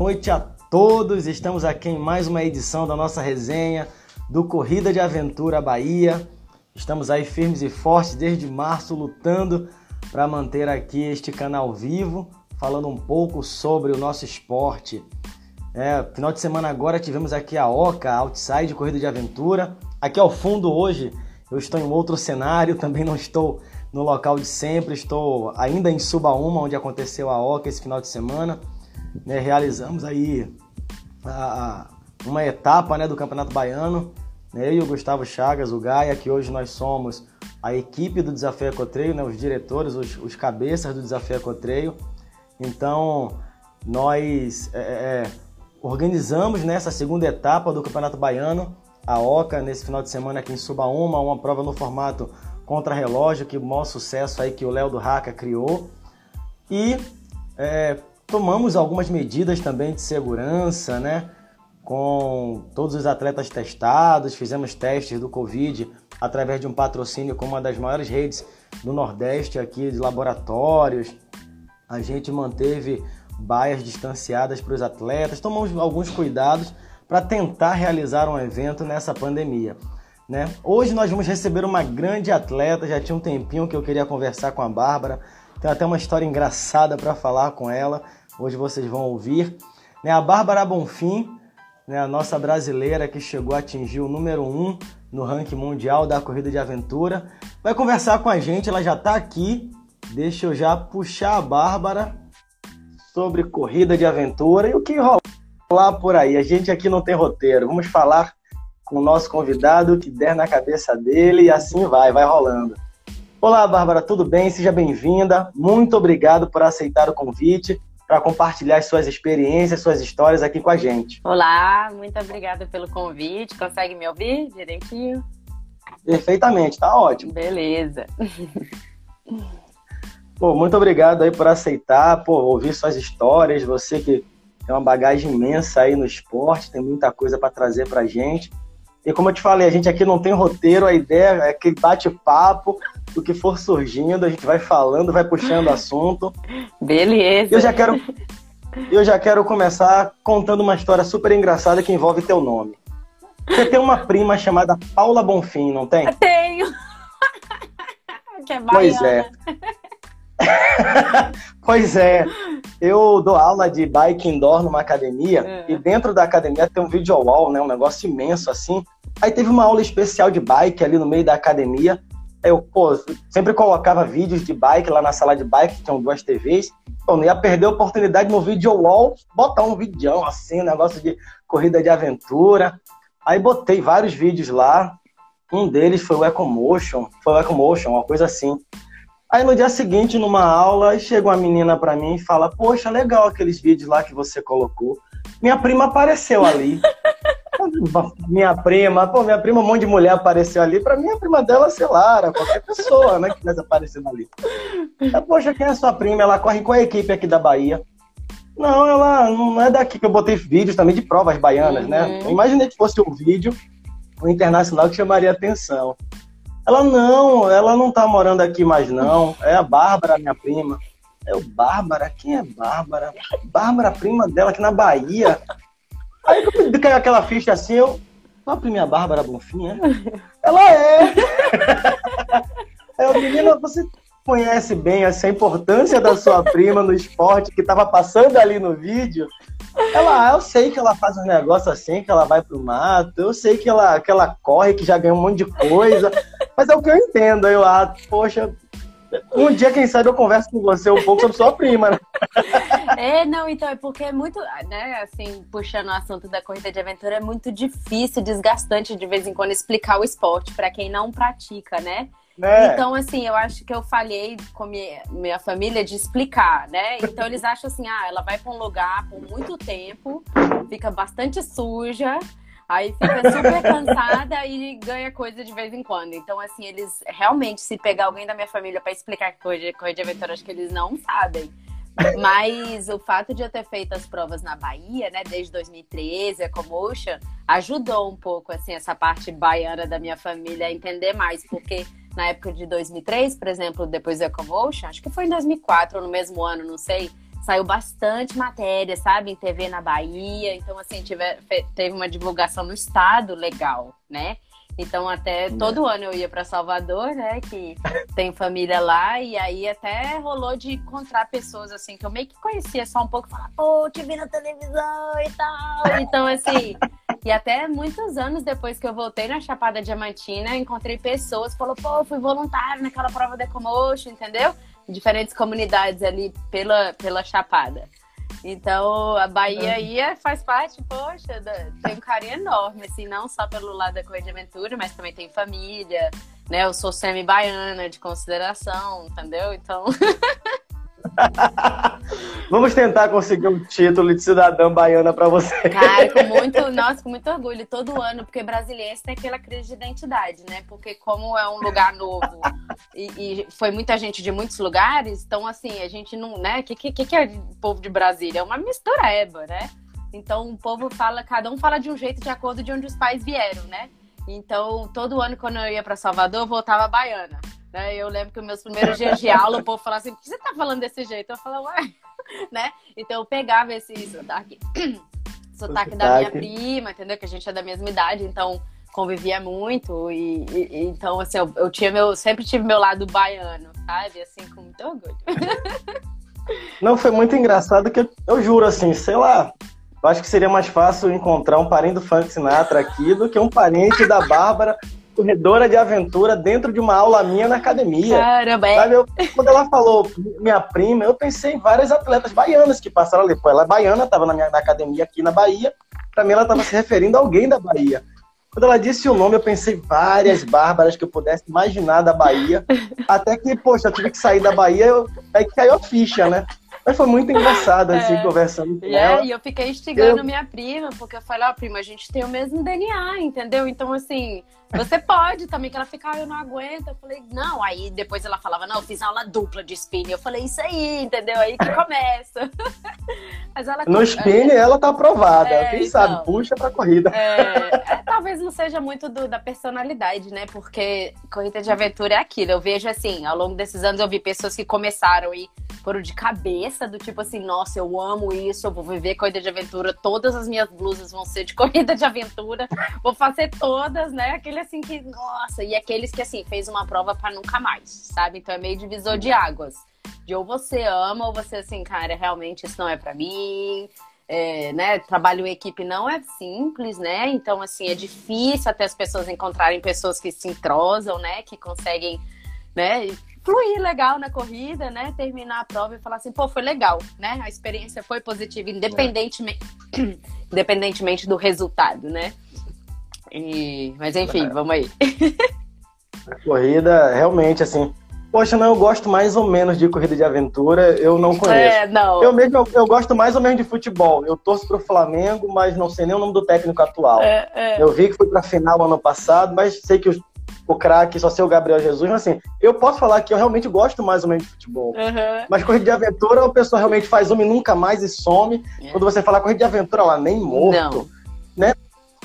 Noite a todos, estamos aqui em mais uma edição da nossa resenha do Corrida de Aventura Bahia. Estamos aí firmes e fortes desde março lutando para manter aqui este canal vivo, falando um pouco sobre o nosso esporte. É, final de semana agora tivemos aqui a Oca, Outside Corrida de Aventura. Aqui ao fundo hoje eu estou em outro cenário, também não estou no local de sempre, estou ainda em Subaúma, onde aconteceu a Oca esse final de semana. Né, realizamos aí a, uma etapa né, do Campeonato Baiano. Né, eu e o Gustavo Chagas, o Gaia, que hoje nós somos a equipe do Desafio Ecotreio, né, os diretores, os, os cabeças do Desafio Ecotreio. Então, nós é, é, organizamos nessa segunda etapa do Campeonato Baiano, a OCA, nesse final de semana aqui em Subaúma, uma prova no formato contra-relógio, que o maior sucesso aí que o Léo do Raca criou. E é, tomamos algumas medidas também de segurança, né? Com todos os atletas testados, fizemos testes do Covid através de um patrocínio com uma das maiores redes do Nordeste aqui de laboratórios. A gente manteve baias distanciadas para os atletas, tomamos alguns cuidados para tentar realizar um evento nessa pandemia. Né? Hoje nós vamos receber uma grande atleta, já tinha um tempinho que eu queria conversar com a Bárbara, tem até uma história engraçada para falar com ela, hoje vocês vão ouvir. Né? A Bárbara Bonfim, né? a nossa brasileira que chegou a atingir o número 1 um no ranking mundial da corrida de aventura, vai conversar com a gente, ela já está aqui. Deixa eu já puxar a Bárbara sobre corrida de aventura e o que rolar por aí. A gente aqui não tem roteiro. Vamos falar com o nosso convidado, que der na cabeça dele e assim vai, vai rolando. Olá, Bárbara, tudo bem? Seja bem-vinda. Muito obrigado por aceitar o convite para compartilhar suas experiências, suas histórias aqui com a gente. Olá, muito obrigada pelo convite. Consegue me ouvir direitinho? Perfeitamente, tá ótimo. Beleza. Pô, muito obrigado aí por aceitar, pô, ouvir suas histórias. Você que tem uma bagagem imensa aí no esporte, tem muita coisa para trazer pra gente. E como eu te falei, a gente aqui não tem roteiro, a ideia é que bate-papo, o que for surgindo, a gente vai falando, vai puxando assunto. Beleza. Eu já quero eu já quero começar contando uma história super engraçada que envolve teu nome. Você tem uma prima chamada Paula Bonfim, não tem? Tenho. que é pois é. pois é, eu dou aula de bike indoor numa academia é. e dentro da academia tem um video wall, né, um negócio imenso assim. Aí teve uma aula especial de bike ali no meio da academia. Eu, pô, sempre colocava vídeos de bike lá na sala de bike, que tinham duas TVs. Eu não ia perder a oportunidade no video wall botar um vídeo assim, um negócio de corrida de aventura. Aí botei vários vídeos lá. Um deles foi o Ecomotion, foi o Ecomotion, uma coisa assim. Aí no dia seguinte, numa aula, chega uma menina para mim e fala: Poxa, legal aqueles vídeos lá que você colocou. Minha prima apareceu ali. minha prima, pô, minha prima, um monte de mulher apareceu ali. Pra mim, a prima dela, sei lá, era qualquer pessoa, né, que estivesse aparecendo ali. Aí, Poxa, quem é sua prima? Ela corre com a equipe aqui da Bahia. Não, ela não é daqui que eu botei vídeos também de provas baianas, né? uhum. né? Eu imaginei que fosse um vídeo um internacional que chamaria atenção. Ela não, ela não tá morando aqui mais não. É a Bárbara, minha prima. É o Bárbara? Quem é Bárbara? Bárbara, prima dela aqui na Bahia. Aí eu caiu aquela ficha assim, eu. A prima Bárbara Bonfim, é? Ela é! É, menina, você conhece bem essa importância da sua prima no esporte que estava passando ali no vídeo. Ela, ah, eu sei que ela faz um negócio assim, que ela vai pro mato, eu sei que ela, que ela corre, que já ganhou um monte de coisa, mas é o que eu entendo. Eu, ah, poxa, um dia, quem sabe, eu converso com você um pouco sobre sua prima, né? É, não, então, é porque é muito, né, assim, puxando o assunto da corrida de aventura, é muito difícil, desgastante de vez em quando explicar o esporte para quem não pratica, né? É. Então, assim, eu acho que eu falhei com minha, minha família de explicar, né? Então, eles acham assim, ah, ela vai para um lugar por muito tempo, fica bastante suja, aí fica super cansada e ganha coisa de vez em quando. Então, assim, eles realmente, se pegar alguém da minha família para explicar coisa, coisa de aventura, acho que eles não sabem. Mas o fato de eu ter feito as provas na Bahia, né, desde 2013, a Comotion, ajudou um pouco, assim, essa parte baiana da minha família a entender mais, porque na época de 2003, por exemplo, depois do Ecomotion, acho que foi em 2004 ou no mesmo ano, não sei, saiu bastante matéria, sabe, em TV na Bahia. Então, assim, tive, teve uma divulgação no estado legal, né? Então, até né. todo ano eu ia para Salvador, né? Que tem família lá, e aí até rolou de encontrar pessoas assim que eu meio que conhecia só um pouco, falar, pô, te vi na televisão e tal. Então, assim, e até muitos anos depois que eu voltei na Chapada Diamantina, encontrei pessoas que falaram, pô, fui voluntário naquela prova da Ecomotion, entendeu? Diferentes comunidades ali pela, pela Chapada. Então, a Bahia aí é, faz parte, poxa, tem um carinho enorme, assim, não só pelo lado da Corrida de Aventura, mas também tem família, né? Eu sou semi-baiana de consideração, entendeu? Então. Vamos tentar conseguir um título de cidadã baiana para você. Cara, com muito, nossa, com muito orgulho todo ano, porque brasileiro tem aquela crise de identidade, né? Porque como é um lugar novo e, e foi muita gente de muitos lugares, então assim, a gente não, né? O que, que, que é o povo de Brasília? É uma mistureba, né? Então o povo fala, cada um fala de um jeito de acordo de onde os pais vieram, né? Então, todo ano quando eu ia para Salvador, eu voltava baiana. Né? Eu lembro que os meus primeiros dias de aula, o povo falava assim, por que você tá falando desse jeito? Eu falava, ué, né? Então eu pegava esse sotaque, sotaque da minha prima, entendeu? Que a gente é da mesma idade, então convivia muito e, e então assim eu, eu, tinha meu sempre tive meu lado baiano sabe assim com muito orgulho não foi muito engraçado que eu, eu, juro assim sei lá eu acho que seria mais fácil encontrar um parente do Frank Sinatra aqui do que um parente da Bárbara corredora de aventura dentro de uma aula minha na academia. Caramba, é. Sabe, eu, quando ela falou minha prima, eu pensei em várias atletas baianas que passaram ali. Pô, ela é baiana, estava na minha na academia aqui na Bahia. Para mim, ela estava se referindo a alguém da Bahia. Quando ela disse o nome, eu pensei várias bárbaras que eu pudesse imaginar da Bahia. Até que, poxa, eu tive que sair da Bahia, eu, aí que caiu a ficha, né? Mas foi muito engraçado, assim, é. conversando com é, ela. E eu fiquei instigando eu... minha prima, porque eu falei, ó, oh, prima, a gente tem o mesmo DNA, entendeu? Então, assim, você pode também, que ela fica, ah, eu não aguento. Eu falei, não. Aí depois ela falava, não, eu fiz aula dupla de spinning. Eu falei, isso aí, entendeu? Aí que começa. Mas ela No spinning ela tá aprovada. É, Quem então, sabe, puxa pra corrida. É, é, talvez não seja muito do, da personalidade, né? Porque corrida de aventura é aquilo. Eu vejo assim, ao longo desses anos eu vi pessoas que começaram e foram de cabeça, do tipo assim, nossa, eu amo isso, eu vou viver corrida de aventura, todas as minhas blusas vão ser de corrida de aventura, vou fazer todas, né? Aquele assim que, nossa, e aqueles que assim, fez uma prova para nunca mais, sabe? Então é meio divisor de águas. De ou você ama, ou você assim, cara, realmente isso não é para mim. É, né, trabalho em equipe não é simples, né? Então, assim, é difícil até as pessoas encontrarem pessoas que se entrosam, né? Que conseguem, né? Fluir legal na corrida, né? Terminar a prova e falar assim, pô, foi legal, né? A experiência foi positiva, independentemente, é. independentemente do resultado, né? E... Mas enfim, é. vamos aí. A corrida, realmente, assim. Poxa, não, eu gosto mais ou menos de corrida de aventura, eu não conheço. É, não. Eu mesmo, eu, eu gosto mais ou menos de futebol. Eu torço pro Flamengo, mas não sei nem o nome do técnico atual. É, é. Eu vi que foi pra final ano passado, mas sei que o, o craque só ser o Gabriel Jesus, mas assim, eu posso falar que eu realmente gosto mais ou menos de futebol. Uhum. Mas corrida de aventura, a pessoa realmente faz uma e nunca mais e some. É. Quando você fala corrida de aventura, ela nem morto. Não. Né?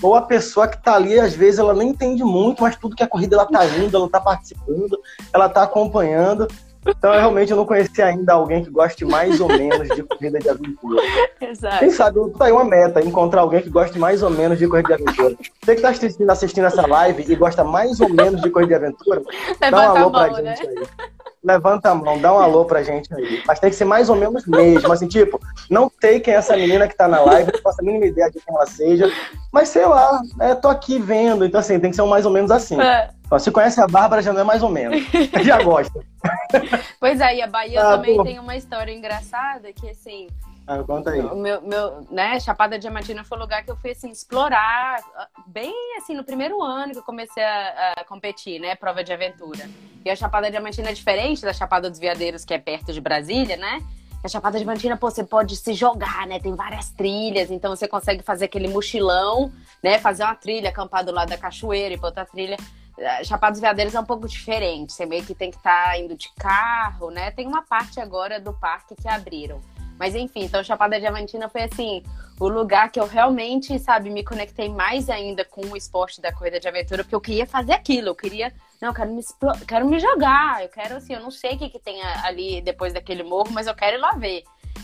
ou a pessoa que está ali, às vezes, ela nem entende muito, mas tudo que a corrida ela tá indo, ela está participando, ela está acompanhando. Então, eu realmente não conheci ainda alguém que goste mais ou menos de corrida de aventura. Exato. Quem sabe, tá aí uma meta, encontrar alguém que goste mais ou menos de corrida de aventura. Você que está assistindo, assistindo essa live e gosta mais ou menos de corrida de aventura, Levanta dá um alô pra mão, gente né? aí. Levanta a mão, dá um alô pra gente aí. Mas tem que ser mais ou menos mesmo. Assim, tipo, não sei quem é essa menina que tá na live, não faço a mínima ideia de quem ela seja. Mas sei lá, é, tô aqui vendo. Então, assim, tem que ser um mais ou menos assim. É. Se conhece a Bárbara, já não é mais ou menos. já gosta. Pois é, e a Bahia ah, também pô. tem uma história engraçada que, assim, ah, conta aí. O meu, meu, né, Chapada Diamantina foi o lugar que eu fui, assim, explorar, bem, assim, no primeiro ano que eu comecei a, a, competir, né, prova de aventura. E a Chapada Diamantina é diferente da Chapada dos Veadeiros, que é perto de Brasília, né? A Chapada Diamantina, pô, você pode se jogar, né? Tem várias trilhas, então você consegue fazer aquele mochilão, né? Fazer uma trilha, acampar do lado da cachoeira e outra trilha. Chapada dos Veadeiros é um pouco diferente, você meio que tem que estar tá indo de carro, né? Tem uma parte agora do parque que abriram. Mas enfim, então Chapada Diamantina foi assim, o lugar que eu realmente, sabe, me conectei mais ainda com o esporte da corrida de aventura, porque eu queria fazer aquilo, eu queria, não, eu quero me, quero me jogar, eu quero assim, eu não sei o que, que tem ali depois daquele morro, mas eu quero ir lá ver.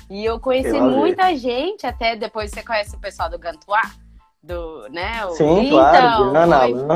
E eu conheci muita gente, até depois você conhece o pessoal do Gantuá? Do, né? Sim, então, claro.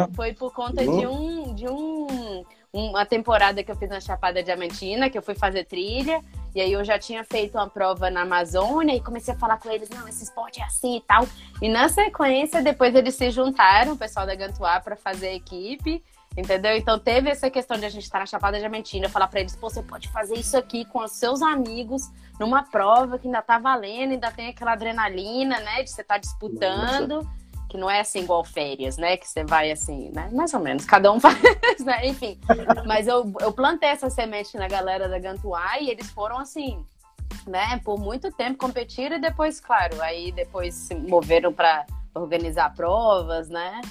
Foi, foi por conta de um, de um uma temporada que eu fiz na Chapada Diamantina, que eu fui fazer trilha, e aí eu já tinha feito uma prova na Amazônia e comecei a falar com eles, não, esse esporte é assim e tal. E na sequência, depois eles se juntaram, o pessoal da Gantuá, para fazer a equipe. Entendeu? Então teve essa questão de a gente estar na Chapada Diamantina, falar para eles, pô, você pode fazer isso aqui com os seus amigos numa prova que ainda tá valendo, ainda tem aquela adrenalina, né, de você estar tá disputando. Nossa que não é assim igual férias, né? Que você vai assim, né? Mais ou menos, cada um faz, né? Enfim. Mas eu, eu plantei essa semente na galera da Gantuá e eles foram assim, né? Por muito tempo competiram e depois, claro, aí depois se moveram para organizar provas, né?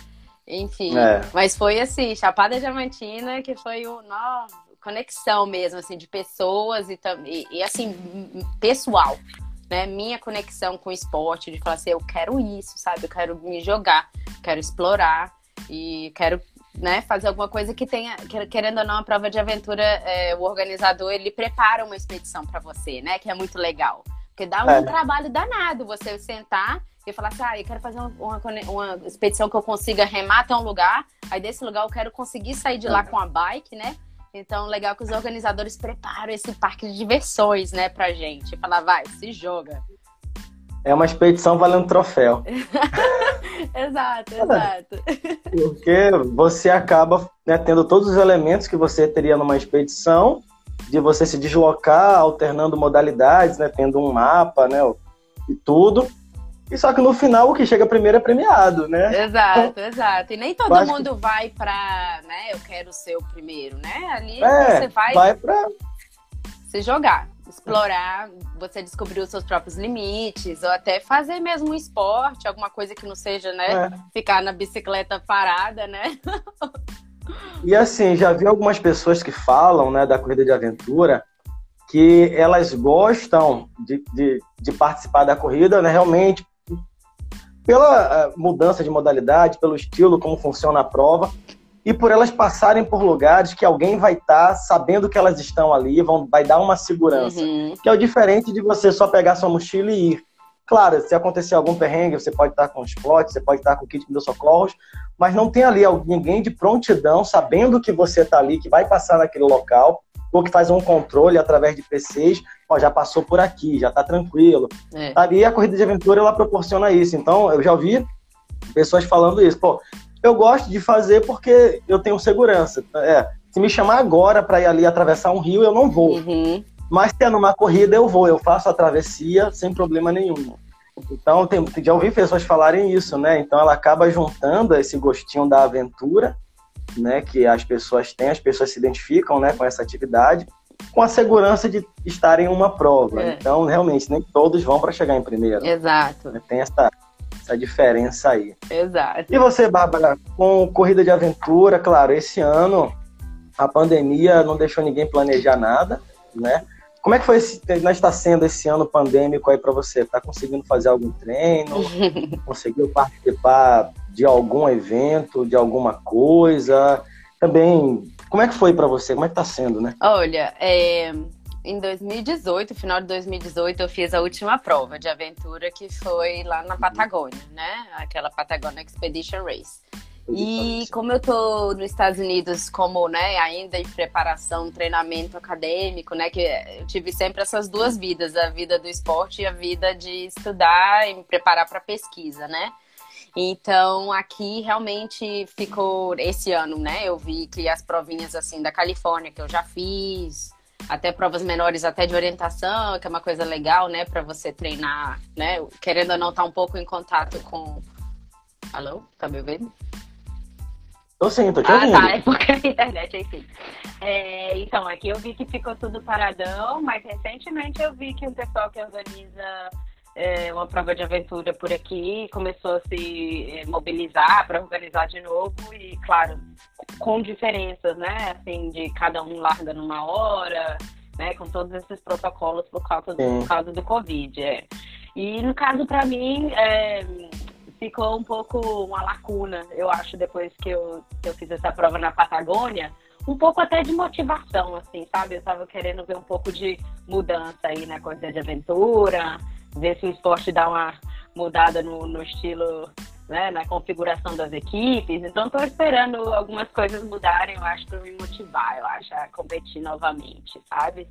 Enfim. É. Mas foi assim, Chapada Diamantina, que foi o. Nó, conexão mesmo, assim, de pessoas e, e, e assim, pessoal né, minha conexão com o esporte, de falar assim, eu quero isso, sabe? Eu quero me jogar, quero explorar e quero né, fazer alguma coisa que tenha, querendo ou não, a prova de aventura, é, o organizador, ele prepara uma expedição para você, né? Que é muito legal. Porque dá um é. trabalho danado você sentar e falar assim, ah, eu quero fazer uma, uma, uma, expedição que eu consiga remar até um lugar, aí desse lugar eu quero conseguir sair de lá com a bike, né? Então, legal que os organizadores preparam esse parque de diversões, né, pra gente. Falar, vai, se joga. É uma expedição valendo troféu. exato, exato. Porque você acaba né, tendo todos os elementos que você teria numa expedição, de você se deslocar, alternando modalidades, né, tendo um mapa, né, e tudo. E só que no final o que chega primeiro é premiado, né? Exato, então, exato. E nem todo mundo que... vai pra, né, eu quero ser o primeiro, né? Ali é, você vai, vai pra... se jogar, explorar, você descobrir os seus próprios limites, ou até fazer mesmo um esporte, alguma coisa que não seja, né, é. ficar na bicicleta parada, né? e assim, já vi algumas pessoas que falam, né, da corrida de aventura, que elas gostam de, de, de participar da corrida, né, realmente pela eh, mudança de modalidade, pelo estilo, como funciona a prova, e por elas passarem por lugares que alguém vai estar tá sabendo que elas estão ali, vão, vai dar uma segurança. Uhum. Que é o diferente de você só pegar sua mochila e ir. Claro, se acontecer algum perrengue, você pode estar com os potes, você pode estar com o kit de socorros, mas não tem ali ninguém de prontidão, sabendo que você está ali, que vai passar naquele local, ou que faz um controle através de PCs, ó, já passou por aqui, já está tranquilo. É. E a corrida de aventura ela proporciona isso. Então, eu já ouvi pessoas falando isso. Pô, eu gosto de fazer porque eu tenho segurança. É, se me chamar agora para ir ali atravessar um rio, eu não vou. Uhum. Mas se é numa corrida, eu vou, eu faço a travessia sem problema nenhum. Então, tem, já ouvi pessoas falarem isso, né? Então, ela acaba juntando esse gostinho da aventura né, que as pessoas têm, as pessoas se identificam né, com essa atividade, com a segurança de estar em uma prova. É. Então, realmente, nem todos vão para chegar em primeiro. Exato. Né, tem essa, essa diferença aí. Exato. E você, Bárbara, com corrida de aventura, claro, esse ano a pandemia não deixou ninguém planejar nada, né? Como é que foi esse, está sendo esse ano pandêmico aí para você? Tá conseguindo fazer algum treino? Conseguiu participar de algum evento, de alguma coisa? Também, como é que foi para você? Como é que tá sendo, né? Olha, é, em 2018, final de 2018, eu fiz a última prova de aventura que foi lá na Patagônia, né? Aquela Patagonia Expedition Race. E como eu tô nos Estados Unidos como, né, ainda em preparação, treinamento acadêmico, né, que eu tive sempre essas duas vidas, a vida do esporte e a vida de estudar e me preparar para pesquisa, né? Então, aqui realmente ficou esse ano, né? Eu vi que as provinhas assim da Califórnia que eu já fiz, até provas menores até de orientação, que é uma coisa legal, né, para você treinar, né? Querendo ou não estar tá um pouco em contato com Alô? Tá me ouvindo? Tô sim, tô te ouvindo. Ah, tá, é porque a internet, enfim. É, então, aqui eu vi que ficou tudo paradão, mas recentemente eu vi que o pessoal que organiza é, uma prova de aventura por aqui, começou a se é, mobilizar para organizar de novo e, claro, com diferenças, né? Assim, de cada um larga numa hora, né? Com todos esses protocolos por causa do, por causa do Covid. É. E no caso, para mim, é, ficou um pouco uma lacuna, eu acho, depois que eu, que eu fiz essa prova na Patagônia um pouco até de motivação, assim, sabe? Eu tava querendo ver um pouco de mudança aí na corrida de aventura, ver se o esporte dá uma mudada no, no estilo, né, na configuração das equipes. Então, estou esperando algumas coisas mudarem, eu acho, para me motivar, eu acho, a competir novamente, sabe?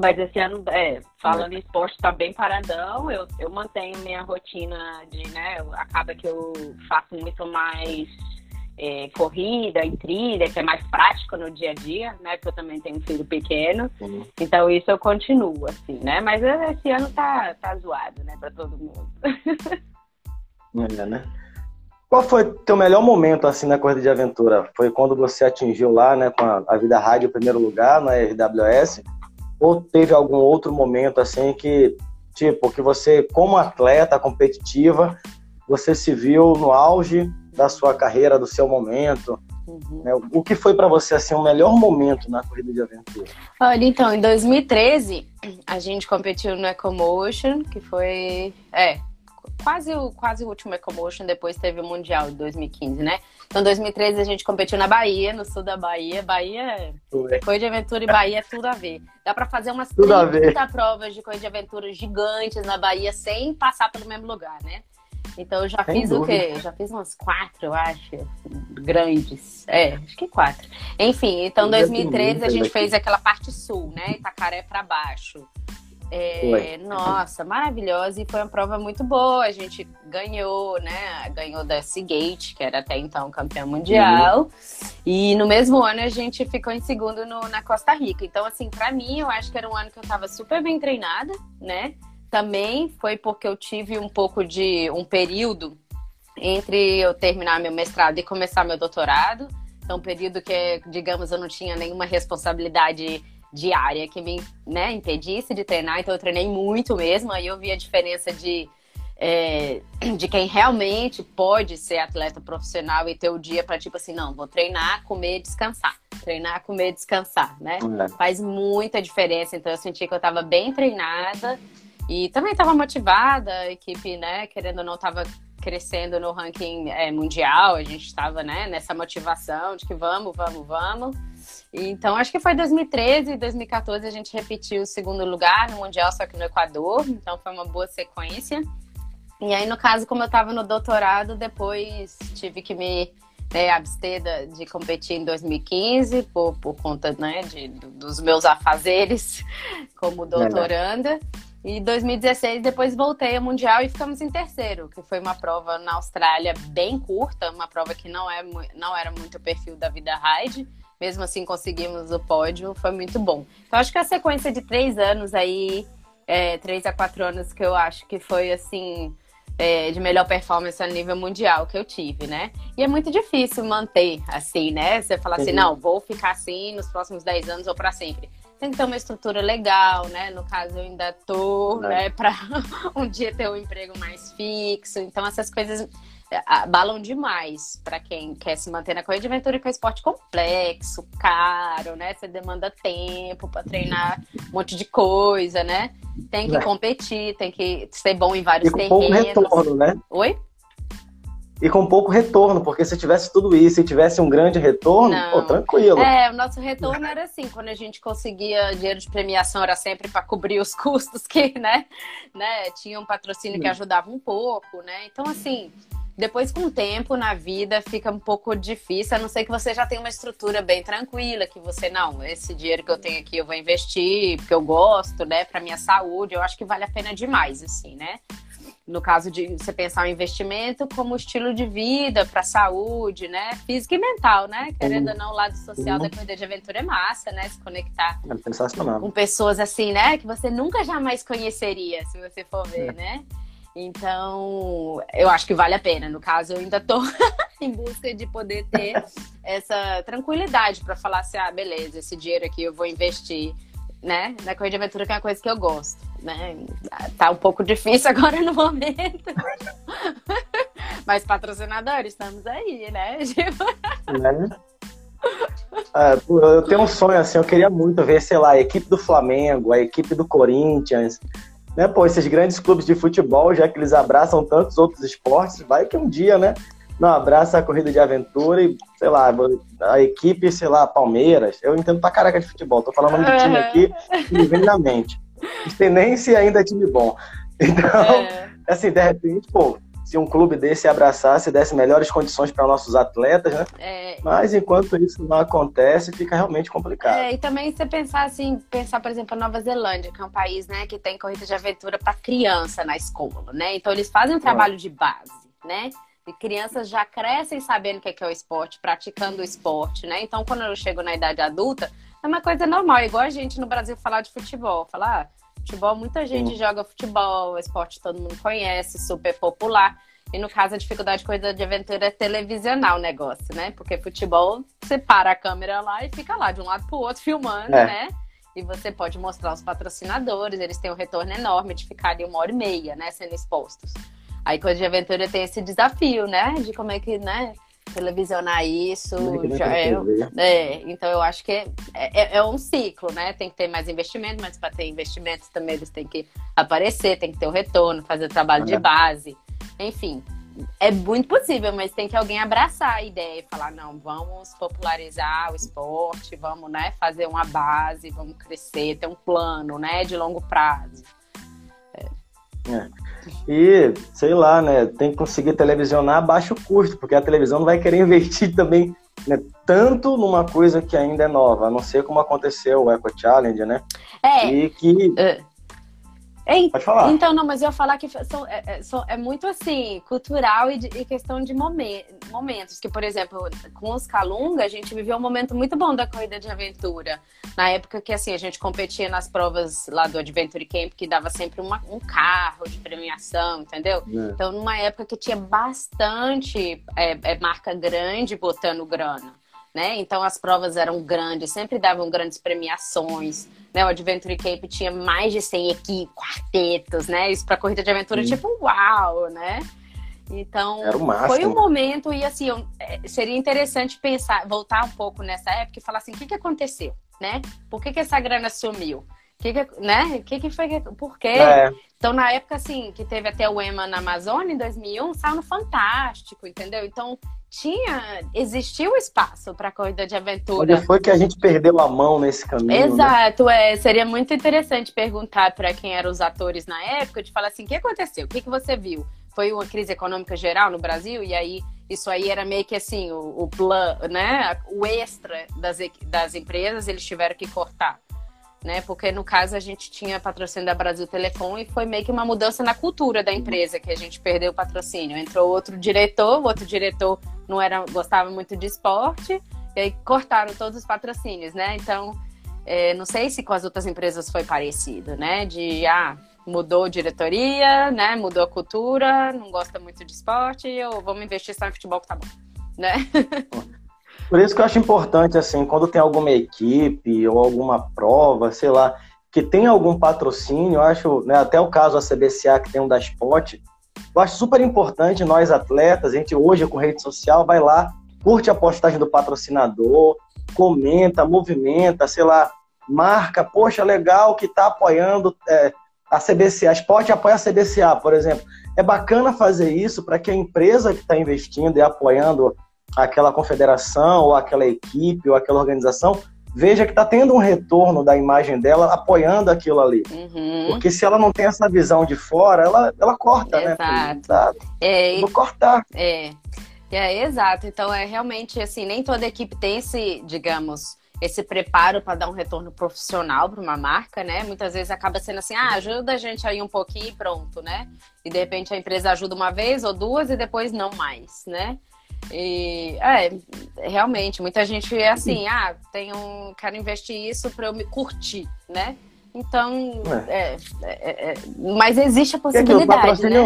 Mas esse ano, é, falando em esporte, tá bem paradão. Eu, eu mantenho minha rotina de, né, acaba que eu faço muito mais é, corrida e trilha, que é mais prático no dia a dia, né? Porque eu também tenho um filho pequeno. Uhum. Então isso eu continuo, assim, né? Mas esse ano tá, tá zoado, né, pra todo mundo. é, né? Qual foi teu melhor momento, assim, na corrida de aventura? Foi quando você atingiu lá, né, com a, a Vida Rádio em primeiro lugar, no RWS? Ou teve algum outro momento, assim, que, tipo, que você, como atleta competitiva, você se viu no auge da sua carreira, do seu momento? Uhum. Né? O que foi para você assim o melhor momento na corrida de aventura? Olha, então, em 2013 a gente competiu no Ecomotion, que foi é quase o quase o último Ecomotion. Depois teve o mundial de 2015, né? Então, em 2013 a gente competiu na Bahia, no sul da Bahia. Bahia, é corrida de aventura e Bahia é tudo a ver. Dá para fazer umas tudo 30 provas de corrida de aventura gigantes na Bahia sem passar pelo mesmo lugar, né? Então eu já Sem fiz dúvida. o quê? Já fiz umas quatro, eu acho, grandes. É, acho que quatro. Enfim, então em 2013 a gente fez aquela parte sul, né? Itacaré para baixo. É, nossa, maravilhosa e foi uma prova muito boa. A gente ganhou, né? Ganhou da Seagate, que era até então campeã mundial. Uhum. E no mesmo ano a gente ficou em segundo no, na Costa Rica. Então, assim, para mim, eu acho que era um ano que eu tava super bem treinada, né? Também foi porque eu tive um pouco de um período entre eu terminar meu mestrado e começar meu doutorado. Então, um período que, digamos, eu não tinha nenhuma responsabilidade diária que me né, impedisse de treinar. Então, eu treinei muito mesmo. Aí eu vi a diferença de, é, de quem realmente pode ser atleta profissional e ter o dia para, tipo assim, não, vou treinar, comer, descansar. Treinar, comer, descansar, né? É. Faz muita diferença. Então, eu senti que eu estava bem treinada e também estava motivada, a equipe, né, querendo ou não, estava crescendo no ranking é, mundial, a gente estava né, nessa motivação de que vamos, vamos, vamos. Então, acho que foi 2013 e 2014 a gente repetiu o segundo lugar no Mundial, só que no Equador, então foi uma boa sequência. E aí, no caso, como eu estava no doutorado, depois tive que me né, abster de competir em 2015 por, por conta né, de, dos meus afazeres como doutoranda. E 2016 depois voltei ao Mundial e ficamos em terceiro, que foi uma prova na Austrália bem curta, uma prova que não, é, não era muito o perfil da vida ride. Mesmo assim conseguimos o pódio, foi muito bom. Então acho que a sequência de três anos aí, é, três a quatro anos que eu acho que foi assim é, de melhor performance a nível mundial que eu tive, né? E é muito difícil manter assim, né? Você falar assim, não, vou ficar assim nos próximos dez anos ou para sempre tem que ter uma estrutura legal, né? No caso, eu ainda tô, é. né, para um dia ter um emprego mais fixo. Então, essas coisas abalam demais para quem quer se manter na corrida de aventura, que é um esporte complexo, caro, né? Você demanda tempo para treinar um monte de coisa, né? Tem que é. competir, tem que ser bom em vários e com terrenos. retorno, né? Oi? E com pouco retorno, porque se tivesse tudo isso e tivesse um grande retorno, pô, tranquilo. É, o nosso retorno era assim, quando a gente conseguia dinheiro de premiação era sempre para cobrir os custos que, né, né, tinha um patrocínio que ajudava um pouco, né? Então assim, depois com o tempo na vida fica um pouco difícil, a não ser que você já tenha uma estrutura bem tranquila, que você não, esse dinheiro que eu tenho aqui eu vou investir porque eu gosto, né, para minha saúde, eu acho que vale a pena demais assim, né? No caso de você pensar o investimento como estilo de vida para saúde, né? Física e mental, né? Querendo ou não, o lado social da corrida de aventura é massa, né? Se conectar é com pessoas assim, né? Que você nunca jamais conheceria, se você for ver, é. né? Então, eu acho que vale a pena. No caso, eu ainda tô em busca de poder ter essa tranquilidade para falar assim: ah, beleza, esse dinheiro aqui eu vou investir né, na corrida de aventura, que é uma coisa que eu gosto, né? Tá um pouco difícil agora no momento. Mas patrocinadores, estamos aí, né? Tipo... né? É, eu tenho um sonho assim, eu queria muito ver, sei lá, a equipe do Flamengo, a equipe do Corinthians, né? Pô, esses grandes clubes de futebol, já que eles abraçam tantos outros esportes, vai que um dia, né? não abraça a corrida de aventura e, sei lá, a equipe, sei lá, Palmeiras. Eu entendo pra caraca de futebol. Tô falando de time aqui e me vem na mente. Tem nem se ainda é time bom. Então, é. assim, de repente, pô, se um clube desse abraçasse, desse melhores condições para nossos atletas, né? É... Mas enquanto isso não acontece, fica realmente complicado. É, e também você pensar assim, pensar, por exemplo, a Nova Zelândia, que é um país, né, que tem corrida de aventura para criança na escola, né? Então eles fazem um trabalho é. de base, né? E crianças já crescem sabendo o que é, o esporte, praticando o esporte, né? Então, quando eu chego na idade adulta, é uma coisa normal, igual a gente no Brasil falar de futebol, falar, ah, futebol, muita gente Sim. joga futebol, esporte todo mundo conhece, super popular. E no caso, a dificuldade de coisa de aventura é televisionar o negócio, né? Porque futebol, você para a câmera lá e fica lá de um lado pro outro filmando, é. né? E você pode mostrar os patrocinadores, eles têm um retorno enorme de ficar ali uma hora e meia, né? Sendo expostos. Aí coisa de aventura tem esse desafio, né? De como é que, né? Televisionar isso. Já é, é, então eu acho que é, é, é, um ciclo, né? Tem que ter mais investimento, mas para ter investimento também eles têm que aparecer, tem que ter o retorno, fazer o trabalho de base. Enfim, é muito possível, mas tem que alguém abraçar a ideia e falar, não, vamos popularizar o esporte, vamos, né, fazer uma base, vamos crescer, ter um plano, né, de longo prazo. É. E, sei lá, né, tem que conseguir televisionar a baixo custo, porque a televisão não vai querer investir também né, tanto numa coisa que ainda é nova, a não ser como aconteceu o Eco Challenge, né? É. E que. Uh Pode falar. Então, não, mas eu ia falar que são, é, é, é muito assim, cultural e, de, e questão de momen momentos. Que, por exemplo, com os Calunga, a gente viveu um momento muito bom da corrida de aventura. Na época que assim, a gente competia nas provas lá do Adventure Camp, que dava sempre uma, um carro de premiação, entendeu? É. Então, numa época que tinha bastante é, é marca grande botando grana. Né? Então as provas eram grandes, sempre davam grandes premiações né? O Adventure Cape tinha mais de 100 equipes, quartetos, né? Isso para corrida de aventura, Sim. tipo, uau, né? Então, foi um momento e assim, é, seria interessante pensar, voltar um pouco nessa época e falar assim, o que, que aconteceu, né? Por que, que essa grana sumiu? Que que, né? Que que foi? Por quê? É. Então, na época, assim, que teve até o EMA na Amazônia, em 2001, saiu no Fantástico, entendeu? Então, tinha, existiu espaço para corrida de aventura. Onde foi que a gente perdeu a mão nesse caminho? Né? Exato, né? é. Seria muito interessante perguntar para quem eram os atores na época, de falar assim, o que aconteceu? O que, que você viu? Foi uma crise econômica geral no Brasil? E aí, isso aí era meio que assim, o, o plano, né? O extra das, das empresas, eles tiveram que cortar né? Porque no caso a gente tinha patrocínio da Brasil Telecom e foi meio que uma mudança na cultura da empresa que a gente perdeu o patrocínio. Entrou outro diretor, o outro diretor não era gostava muito de esporte e aí cortaram todos os patrocínios, né? Então é, não sei se com as outras empresas foi parecido, né? De ah mudou diretoria, né? Mudou a cultura, não gosta muito de esporte, ou vamos investir só em futebol que tá bom, né? Por isso que eu acho importante, assim, quando tem alguma equipe ou alguma prova, sei lá, que tem algum patrocínio, eu acho, né, até o caso da CBCA, que tem um da Spot, eu acho super importante nós atletas, a gente hoje com rede social, vai lá, curte a postagem do patrocinador, comenta, movimenta, sei lá, marca, poxa, legal que tá apoiando é, a CBCA, a Spot apoia a CBCA, por exemplo. É bacana fazer isso para que a empresa que está investindo e apoiando aquela confederação, ou aquela equipe, ou aquela organização, veja que está tendo um retorno da imagem dela apoiando aquilo ali. Uhum. Porque se ela não tem essa visão de fora, ela, ela corta, né? Exato. né? É, Vou cortar. É. é, exato. Então, é realmente assim, nem toda equipe tem esse, digamos, esse preparo para dar um retorno profissional para uma marca, né? Muitas vezes acaba sendo assim, ah, ajuda a gente aí um pouquinho e pronto, né? E de repente a empresa ajuda uma vez ou duas e depois não mais, né? E é, realmente, muita gente é assim, ah, tenho, quero investir isso para eu me curtir, né? Então, é. É, é, é mas existe a possibilidade, né?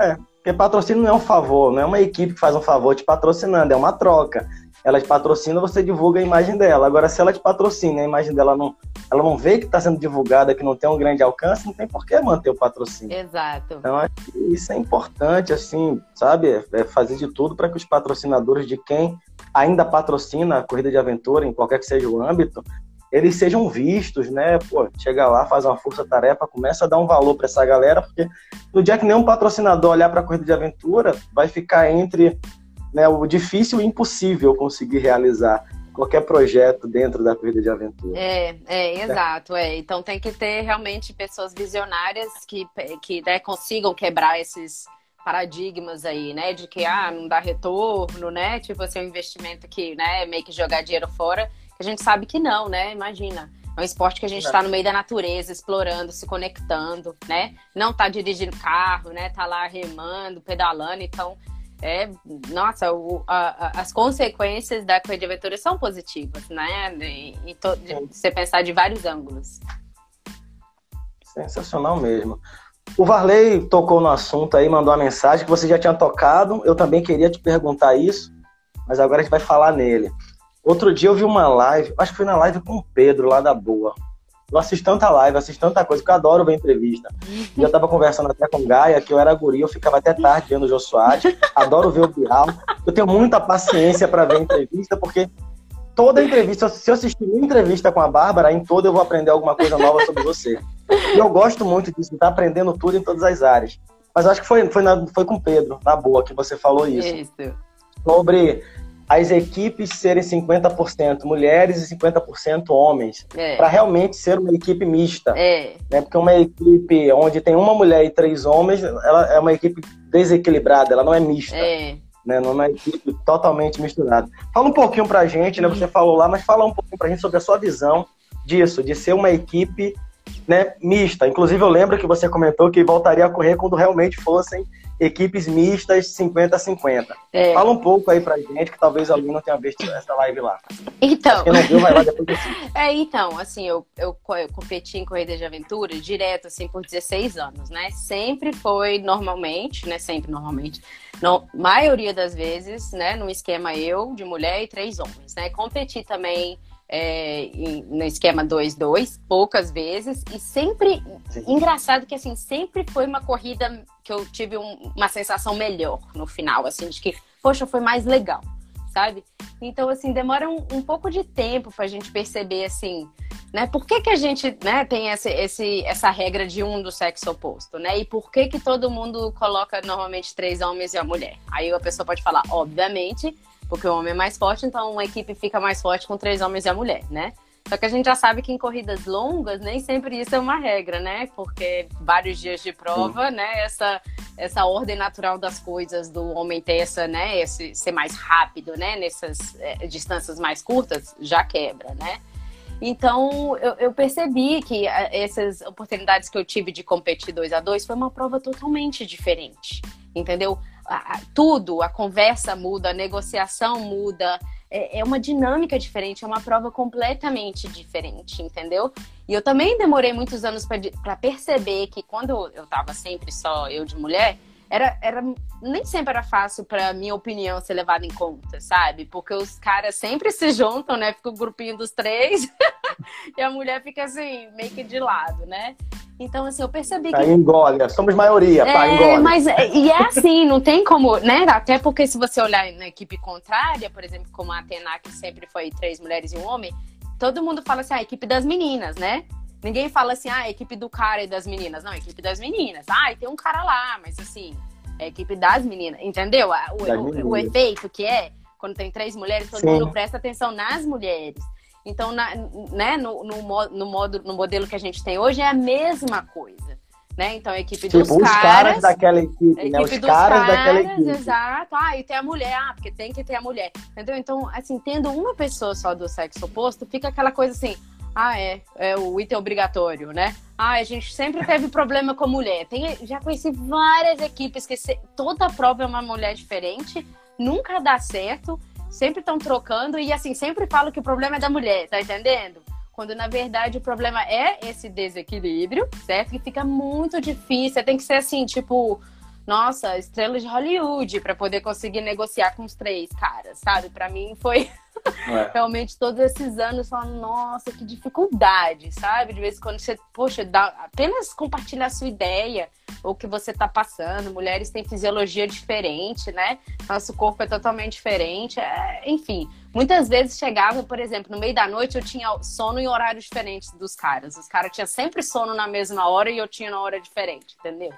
É, porque patrocínio não é um favor, não é uma equipe que faz um favor te patrocinando, é uma troca ela te patrocina, você divulga a imagem dela. Agora, se ela te patrocina, a imagem dela não, ela não vê que está sendo divulgada, que não tem um grande alcance, não tem por que manter o patrocínio. Exato. Então, acho que isso é importante, assim, sabe? É fazer de tudo para que os patrocinadores de quem ainda patrocina a corrida de aventura, em qualquer que seja o âmbito, eles sejam vistos, né? Pô, chega lá, faz uma força-tarefa, começa a dar um valor para essa galera, porque no dia que nenhum patrocinador olhar para a corrida de aventura, vai ficar entre né, o difícil e impossível conseguir realizar qualquer projeto dentro da corrida de aventura. É, é, exato, é. Então tem que ter realmente pessoas visionárias que, que né, consigam quebrar esses paradigmas aí, né? De que ah, não dá retorno, né? Tipo assim, um investimento que, né, meio que jogar dinheiro fora, que a gente sabe que não, né? Imagina. É um esporte que a gente está no meio da natureza, explorando, se conectando, né? Não tá dirigindo carro, né? Tá lá remando, pedalando, então é, nossa, o, a, a, as consequências da corrida de aventura são positivas, né? E, e to, de, você pensar de vários ângulos. Sensacional mesmo. O Varley tocou no assunto aí, mandou uma mensagem que você já tinha tocado. Eu também queria te perguntar isso, mas agora a gente vai falar nele. Outro dia eu vi uma live, acho que foi na live com o Pedro, lá da Boa. Eu assisto tanta live, assisto tanta coisa, que eu adoro ver entrevista. E eu tava conversando até com o Gaia, que eu era guri, eu ficava até tarde vendo o Jô Soares. Adoro ver o Bial. Eu tenho muita paciência para ver entrevista, porque toda entrevista, se eu assistir uma entrevista com a Bárbara, em toda eu vou aprender alguma coisa nova sobre você. E eu gosto muito disso, tá aprendendo tudo em todas as áreas. Mas acho que foi, foi, na, foi com o Pedro, na boa, que você falou isso. Isso. Sobre as equipes serem 50% mulheres e 50% homens, é. para realmente ser uma equipe mista. É. Né? Porque uma equipe onde tem uma mulher e três homens, ela é uma equipe desequilibrada, ela não é mista. É. Né? Não é uma equipe totalmente misturada. Fala um pouquinho pra gente, né? Você falou lá, mas fala um pouquinho pra gente sobre a sua visão disso, de ser uma equipe né, mista. Inclusive, eu lembro que você comentou que voltaria a correr quando realmente fossem equipes mistas 50-50. É. Fala um pouco aí pra gente, que talvez alguém não tenha visto essa live lá. Então. Quem não viu, vai lá depois É, então, assim, eu, eu, eu competi em corrida de aventura direto, assim, por 16 anos, né? Sempre foi normalmente, né? Sempre normalmente. Na maioria das vezes, né? No esquema eu, de mulher e três homens, né? Competi também é, no esquema 2-2, poucas vezes, e sempre, Sim. engraçado que assim, sempre foi uma corrida que eu tive um, uma sensação melhor no final, assim, de que, poxa, foi mais legal, sabe? Então, assim, demora um, um pouco de tempo pra gente perceber, assim, né, por que que a gente, né, tem esse, esse, essa regra de um do sexo oposto, né, e por que que todo mundo coloca normalmente três homens e a mulher? Aí a pessoa pode falar, obviamente, porque o homem é mais forte, então uma equipe fica mais forte com três homens e a mulher, né? Só que a gente já sabe que em corridas longas nem sempre isso é uma regra, né? Porque vários dias de prova, Sim. né? Essa, essa ordem natural das coisas do homem ter essa, né? Esse, ser mais rápido, né? Nessas é, distâncias mais curtas, já quebra, né? Então, eu, eu, percebi que essas oportunidades que eu tive de competir 2 a 2 foi uma prova totalmente diferente, entendeu? a, tudo, a conversa muda, a negociação muda, é, é uma dinâmica diferente, é uma prova completamente diferente, entendeu? E eu também demorei muitos anos para perceber que quando eu tava sempre só eu de mulher, era, era nem sempre era fácil para minha opinião ser levada em conta, sabe? Porque os caras sempre se juntam, né? Fica o grupinho dos três e a mulher fica assim, meio que de lado, né? Então, assim, eu percebi que. Tá engole, somos maioria, é, tá, engole. Mas, e é assim, não tem como, né? Até porque se você olhar na equipe contrária, por exemplo, como a Atena, que sempre foi três mulheres e um homem, todo mundo fala assim, ah, a equipe das meninas, né? Ninguém fala assim, ah, a equipe do cara e das meninas. Não, a equipe das meninas. Ah, e tem um cara lá, mas assim, é a equipe das meninas. Entendeu? O, o, o efeito que é, quando tem três mulheres, todo Sim. mundo presta atenção nas mulheres. Então, na, né, no, no, no, modo, no modelo que a gente tem hoje é a mesma coisa. Né? Então, a equipe tipo, dos os caras, caras daquela equipe, né? Os caras, caras, daquela equipe. Exato. Ah, e tem a mulher. Ah, porque tem que ter a mulher. Entendeu? Então, assim, tendo uma pessoa só do sexo oposto, fica aquela coisa assim, ah, é, é o item obrigatório, né? Ah, a gente sempre teve problema com mulher. Tem, já conheci várias equipes que se, toda prova é uma mulher diferente, nunca dá certo sempre estão trocando e assim, sempre falo que o problema é da mulher, tá entendendo? Quando na verdade o problema é esse desequilíbrio, certo? Que fica muito difícil, tem que ser assim, tipo, nossa, estrela de Hollywood para poder conseguir negociar com os três caras, sabe? Para mim foi é. realmente todos esses anos falando, nossa, que dificuldade, sabe? De vez em quando você, poxa, dá, apenas compartilhar a sua ideia ou o que você tá passando. Mulheres têm fisiologia diferente, né? Nosso corpo é totalmente diferente. É, enfim, muitas vezes chegava, por exemplo, no meio da noite eu tinha sono em horários diferentes dos caras. Os caras tinham sempre sono na mesma hora e eu tinha na hora diferente, entendeu?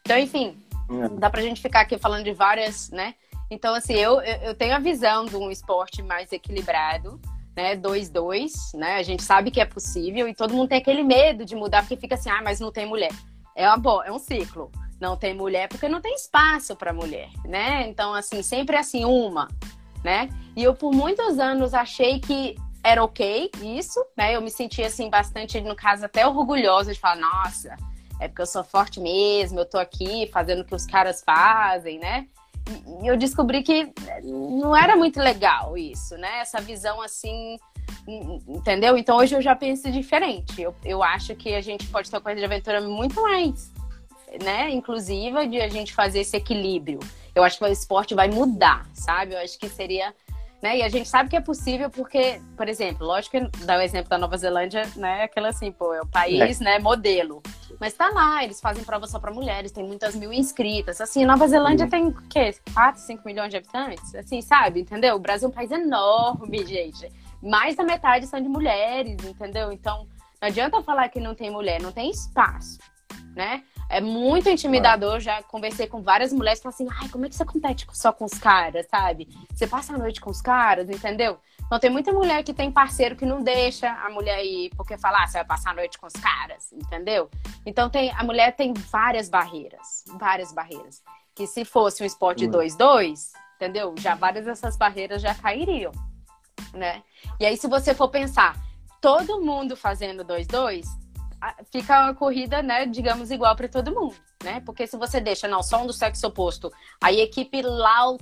Então, enfim, é. dá pra gente ficar aqui falando de várias, né? Então, assim, eu, eu tenho a visão de um esporte mais equilibrado, né? 2-2, né? A gente sabe que é possível e todo mundo tem aquele medo de mudar porque fica assim, ah, mas não tem mulher. É, uma, é um ciclo. Não tem mulher porque não tem espaço para mulher, né? Então, assim, sempre assim, uma, né? E eu, por muitos anos, achei que era ok isso, né? Eu me sentia, assim, bastante, no caso, até orgulhosa de falar, nossa, é porque eu sou forte mesmo, eu tô aqui fazendo o que os caras fazem, né? Eu descobri que não era muito legal isso, né? Essa visão assim, entendeu? Então hoje eu já penso diferente. Eu, eu acho que a gente pode ter uma coisa de aventura muito mais, né? Inclusiva de a gente fazer esse equilíbrio. Eu acho que o esporte vai mudar, sabe? Eu acho que seria né? E a gente sabe que é possível porque, por exemplo, lógico que dá o exemplo da Nova Zelândia, né? Aquela assim, pô, é o país, é. né, modelo. Mas tá lá, eles fazem prova só para mulheres, tem muitas mil inscritas. Assim, Nova Zelândia uhum. tem o quê? 4, 5 milhões de habitantes? Assim, sabe? Entendeu? O Brasil é um país enorme, gente. Mais da metade são de mulheres, entendeu? Então, não adianta falar que não tem mulher, não tem espaço, né? É muito intimidador. Já conversei com várias mulheres que falam assim: ai, como é que você compete só com os caras, sabe? Você passa a noite com os caras, entendeu? Então tem muita mulher que tem parceiro que não deixa a mulher ir porque fala, ah, você vai passar a noite com os caras, entendeu? Então tem, a mulher tem várias barreiras, várias barreiras. Que se fosse um esporte 2-2, entendeu? Já várias dessas barreiras já cairiam, né? E aí se você for pensar, todo mundo fazendo 2-2, fica uma corrida, né, digamos, igual para todo mundo, né? Porque se você deixa, não, só um do sexo oposto, a equipe lá,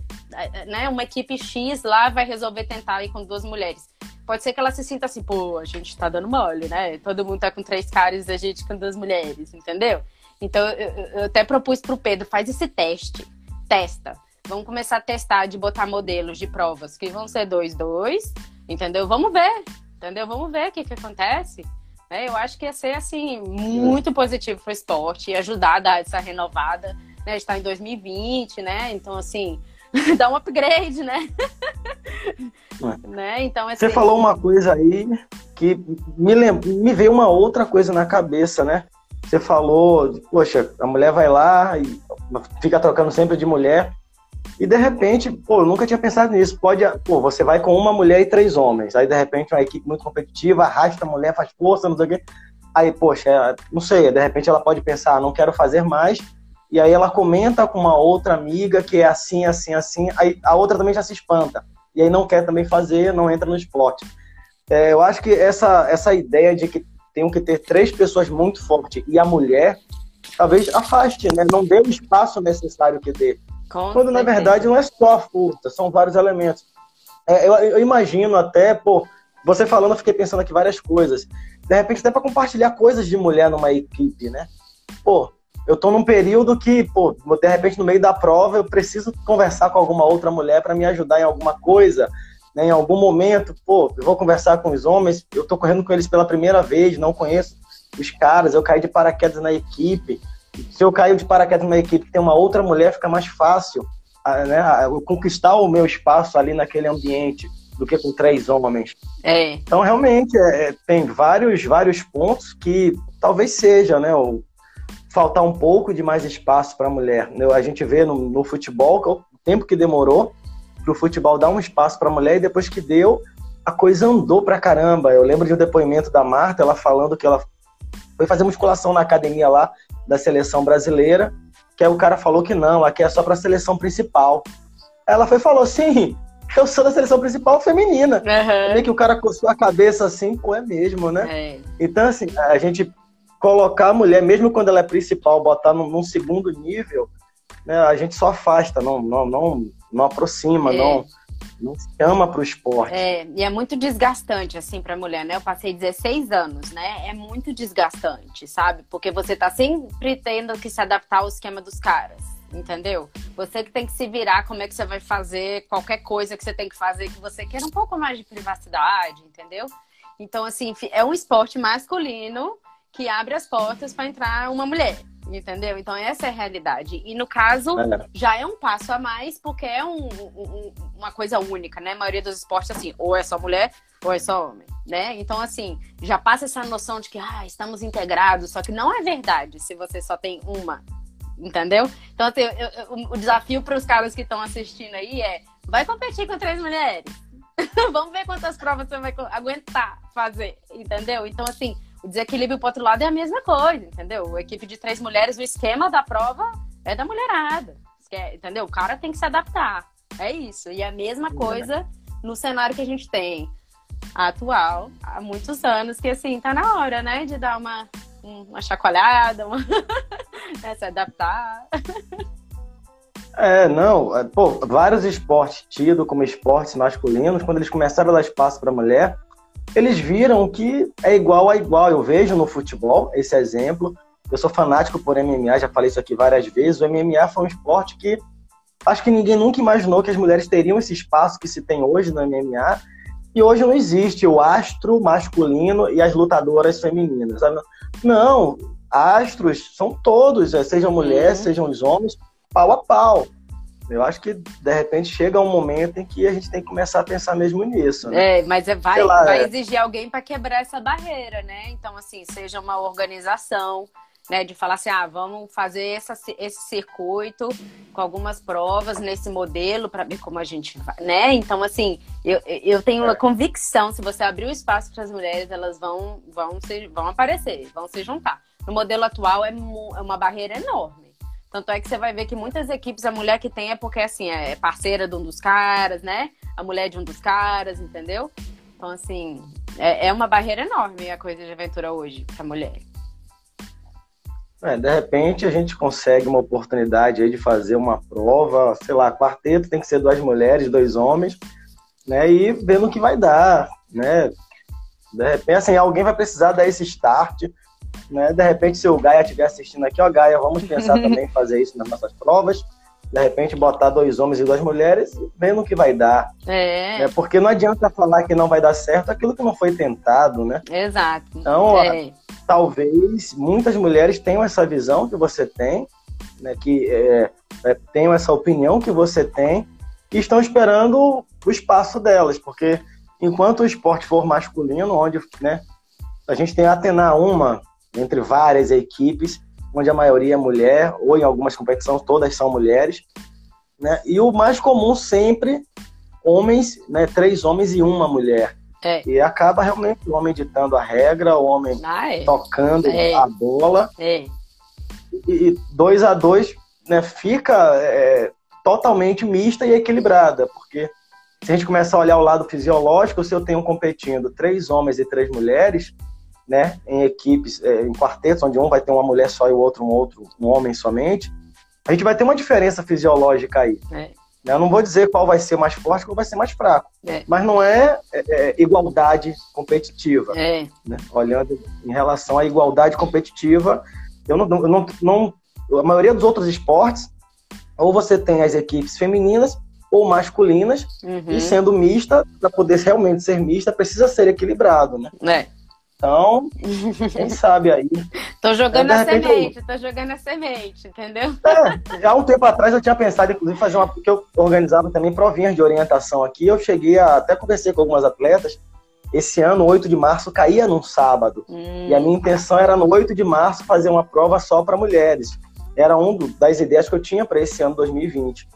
né, uma equipe X lá vai resolver tentar ir com duas mulheres. Pode ser que ela se sinta assim, pô, a gente tá dando mole, né? Todo mundo tá com três caras a gente com duas mulheres, entendeu? Então, eu, eu até propus pro Pedro, faz esse teste, testa. Vamos começar a testar de botar modelos de provas que vão ser dois, dois, entendeu? Vamos ver, entendeu? Vamos ver o que que acontece. É, eu acho que ia ser assim muito positivo para o esporte e ajudar a dar essa renovada. Né? Está em 2020, né? Então assim dá um upgrade, né? É. né? Então assim... você falou uma coisa aí que me lem... me veio uma outra coisa na cabeça, né? Você falou, poxa, a mulher vai lá e fica trocando sempre de mulher. E de repente, pô, eu nunca tinha pensado nisso. Pode, pô, você vai com uma mulher e três homens. Aí de repente uma equipe muito competitiva, arrasta a mulher, faz força, não sei o quê. Aí, poxa, é, não sei, de repente ela pode pensar, não quero fazer mais. E aí ela comenta com uma outra amiga que é assim, assim, assim. Aí a outra também já se espanta. E aí não quer também fazer, não entra no esporte. É, eu acho que essa, essa ideia de que tem que ter três pessoas muito fortes e a mulher, talvez afaste, né? Não dê o espaço necessário que dê. Com quando na verdade não é só a força, são vários elementos. É, eu, eu, imagino até, pô, você falando, eu fiquei pensando aqui várias coisas. De repente, até para compartilhar coisas de mulher numa equipe, né? Pô, eu tô num período que, pô, de repente, no meio da prova, eu preciso conversar com alguma outra mulher para me ajudar em alguma coisa. Né? Em algum momento, pô, eu vou conversar com os homens, eu tô correndo com eles pela primeira vez, não conheço os caras, eu caí de paraquedas na equipe se eu caio de paraquedas numa equipe que tem uma outra mulher, fica mais fácil né, conquistar o meu espaço ali naquele ambiente do que com três homens. É. Então, realmente, é, é tem vários, vários pontos que talvez seja, né? O, faltar um pouco de mais espaço para a mulher. A gente vê no, no futebol o tempo que demorou para o futebol dar um espaço para a mulher e depois que deu, a coisa andou para caramba. Eu lembro de um depoimento da Marta, ela falando que ela foi fazer musculação na academia lá da seleção brasileira, que aí o cara falou que não, aqui é só para a seleção principal. Ela foi falou assim, eu sou da seleção principal feminina. Uhum. que o cara coçou a cabeça assim, pô, é mesmo, né? É. Então, assim, a gente colocar a mulher, mesmo quando ela é principal, botar num, num segundo nível, né, a gente só afasta, não, não, não, não aproxima, é. não não chama para o esporte. É, e é muito desgastante, assim, para a mulher, né? Eu passei 16 anos, né? É muito desgastante, sabe? Porque você tá sempre tendo que se adaptar ao esquema dos caras, entendeu? Você que tem que se virar, como é que você vai fazer qualquer coisa que você tem que fazer que você queira um pouco mais de privacidade, entendeu? Então, assim, é um esporte masculino que abre as portas para entrar uma mulher. Entendeu? Então essa é a realidade. E no caso, é. já é um passo a mais, porque é um, um, uma coisa única, né? A maioria dos esportes, assim, ou é só mulher, ou é só homem, né? Então, assim, já passa essa noção de que, ah, estamos integrados, só que não é verdade se você só tem uma, entendeu? Então, assim, eu, eu, o desafio para os caras que estão assistindo aí é: vai competir com três mulheres. Vamos ver quantas provas você vai aguentar fazer, entendeu? Então, assim, o desequilíbrio pro outro lado é a mesma coisa, entendeu? A equipe de três mulheres, o esquema da prova é da mulherada, entendeu? O cara tem que se adaptar. É isso. E a mesma coisa no cenário que a gente tem atual, há muitos anos, que assim, tá na hora, né, de dar uma, uma chacoalhada, uma... né, se adaptar. É, não, é, pô, vários esportes tidos como esportes masculinos, quando eles começaram a dar espaço para mulher, eles viram que é igual a igual. Eu vejo no futebol esse exemplo. Eu sou fanático por MMA, já falei isso aqui várias vezes. O MMA foi um esporte que acho que ninguém nunca imaginou que as mulheres teriam esse espaço que se tem hoje no MMA. E hoje não existe o astro masculino e as lutadoras femininas. Sabe? Não, astros são todos, é, sejam mulheres, uhum. sejam os homens, pau a pau. Eu acho que, de repente, chega um momento em que a gente tem que começar a pensar mesmo nisso. Né? É, mas é, vai, lá, vai é... exigir alguém para quebrar essa barreira, né? Então, assim, seja uma organização, né? De falar assim, ah, vamos fazer essa, esse circuito com algumas provas nesse modelo para ver como a gente vai, né? Então, assim, eu, eu tenho uma é. convicção, se você abrir o espaço para as mulheres, elas vão, vão, se, vão aparecer, vão se juntar. No modelo atual é, é uma barreira enorme. Tanto é que você vai ver que muitas equipes, a mulher que tem é porque, assim, é parceira de um dos caras, né? A mulher de um dos caras, entendeu? Então, assim, é, é uma barreira enorme a coisa de aventura hoje para mulher. É, de repente a gente consegue uma oportunidade aí de fazer uma prova, sei lá, quarteto tem que ser duas mulheres, dois homens, né? E vendo o que vai dar, né? De repente, assim, alguém vai precisar dar esse start, né? De repente, se o Gaia estiver assistindo aqui, ó, Gaia, vamos pensar também em fazer isso nas nossas provas. De repente, botar dois homens e duas mulheres e vendo o que vai dar. É. Né? Porque não adianta falar que não vai dar certo aquilo que não foi tentado, né? Exato. Então, é. talvez muitas mulheres tenham essa visão que você tem, né? Que é, é, tenham essa opinião que você tem e estão esperando o espaço delas, porque enquanto o esporte for masculino, onde né, a gente tem a Atena uma entre várias equipes, onde a maioria é mulher, ou em algumas competições todas são mulheres. Né? E o mais comum sempre, homens, né? três homens e uma mulher. É. E acaba realmente o homem ditando a regra, o homem ah, é. tocando é. a bola. É. E dois a dois né, fica é, totalmente mista e equilibrada, porque se a gente começar a olhar o lado fisiológico, se eu tenho competindo três homens e três mulheres, né, em equipes, é, em quartetos, onde um vai ter uma mulher só e o outro um outro um homem somente, a gente vai ter uma diferença fisiológica aí. É. Né, eu não vou dizer qual vai ser mais forte, qual vai ser mais fraco, é. mas não é, é, é igualdade competitiva. É. Né? Olhando em relação à igualdade competitiva, eu não, eu não, não, a maioria dos outros esportes, ou você tem as equipes femininas ou masculinas, uhum. e sendo mista, para poder realmente ser mista, precisa ser equilibrado, né? Então, quem sabe aí. Tô jogando é, a semente, eu... tô jogando a semente, entendeu? É, já há um tempo atrás eu tinha pensado, inclusive, fazer uma. Porque eu organizava também provinhas de orientação aqui. Eu cheguei a. Até conversei com algumas atletas. Esse ano, 8 de março, caía num sábado. Hum. E a minha intenção era, no 8 de março, fazer uma prova só para mulheres. Era um das ideias que eu tinha para esse ano 2020.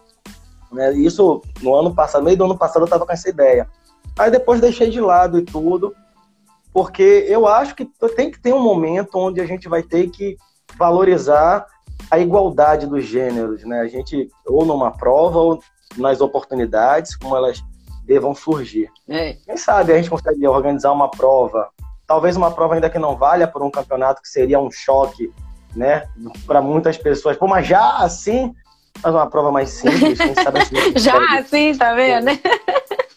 Né? Isso, no ano passado, meio do ano passado, eu estava com essa ideia. Aí depois deixei de lado e tudo porque eu acho que tem que ter um momento onde a gente vai ter que valorizar a igualdade dos gêneros, né? A gente, ou numa prova, ou nas oportunidades, como elas devam surgir. É. Quem sabe a gente consegue organizar uma prova, talvez uma prova ainda que não valha por um campeonato, que seria um choque, né? Para muitas pessoas. Pô, mas já assim, mas uma prova mais simples, quem sabe assim, Já assim, tá vendo? Né?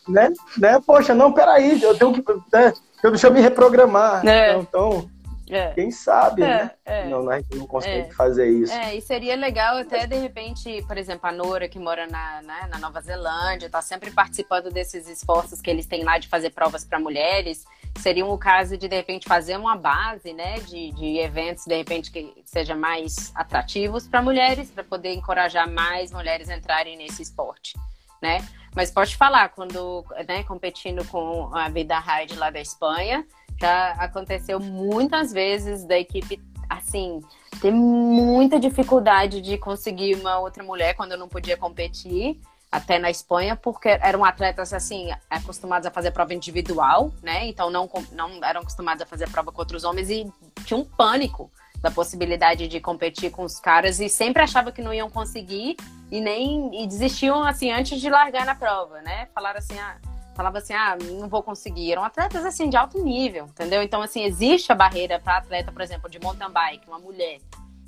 né? né? Poxa, não, peraí, eu tenho que. Né? Deixa eu me reprogramar. É. Então, então é. quem sabe, é, né? É. Não, a gente não consegue fazer isso. É, e seria legal até, de repente, por exemplo, a Nora, que mora na, né, na Nova Zelândia, está sempre participando desses esforços que eles têm lá de fazer provas para mulheres. Seria um caso de, de repente, fazer uma base, né, de, de eventos, de repente, que sejam mais atrativos para mulheres, para poder encorajar mais mulheres a entrarem nesse esporte, né? Mas pode falar, quando né, competindo com a Vida Ride lá da Espanha, já aconteceu muitas vezes da equipe assim, ter muita dificuldade de conseguir uma outra mulher quando eu não podia competir até na Espanha, porque eram atletas assim, acostumados a fazer prova individual, né? Então não, não eram acostumados a fazer prova com outros homens e tinha um pânico da possibilidade de competir com os caras e sempre achava que não iam conseguir e nem e desistiam assim antes de largar na prova, né? Falaram assim, ah, falava assim, ah, não vou conseguir. Eram atletas assim de alto nível, entendeu? Então assim, existe a barreira para atleta, por exemplo, de mountain bike, uma mulher.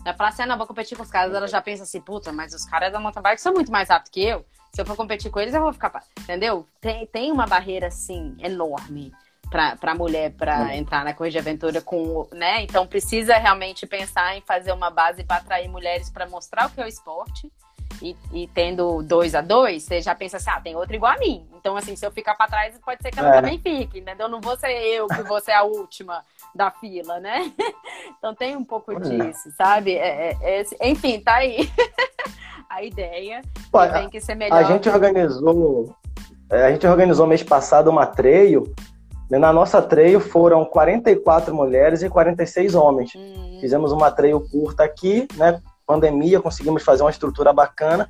Ela fala assim, ah, não, vou competir com os caras, ela já pensa assim, puta, mas os caras da mountain bike são muito mais rápidos que eu se eu for competir com eles, eu vou ficar. Entendeu? Tem, tem uma barreira, assim, enorme para a mulher para entrar na corrida de aventura com, né? Então precisa realmente pensar em fazer uma base para atrair mulheres para mostrar o que é o esporte. E, e, tendo dois a dois, você já pensa assim, ah, tem outro igual a mim. Então, assim, se eu ficar para trás, pode ser que ela é. também fique, entendeu? Não vou ser eu que vou ser a última da fila, né? Então tem um pouco disso, sabe? É, é, é, enfim, tá aí. a ideia Pô, tem que ser melhor. A gente organizou, é, a gente organizou mês passado uma treio. Né? Na nossa treio foram 44 mulheres e 46 homens. Hum. Fizemos uma treio curta aqui, né? Pandemia, conseguimos fazer uma estrutura bacana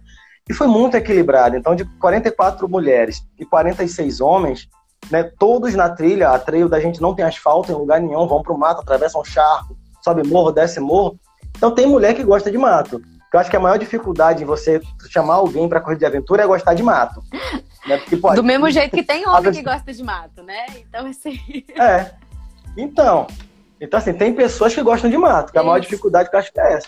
e foi muito equilibrado. Então, de 44 mulheres e 46 homens, né, todos na trilha, a treio da gente não tem asfalto em lugar nenhum, vão para o mato, atravessam um charco, sobe morro, desce morro. Então tem mulher que gosta de mato. Eu acho que a maior dificuldade em você chamar alguém para correr de aventura é gostar de mato. Né? Porque, pô, Do mesmo jeito que tem homem que gosta de mato, né? Então, assim. É. Então, então, assim, tem pessoas que gostam de mato, que a maior dificuldade que eu acho que é essa.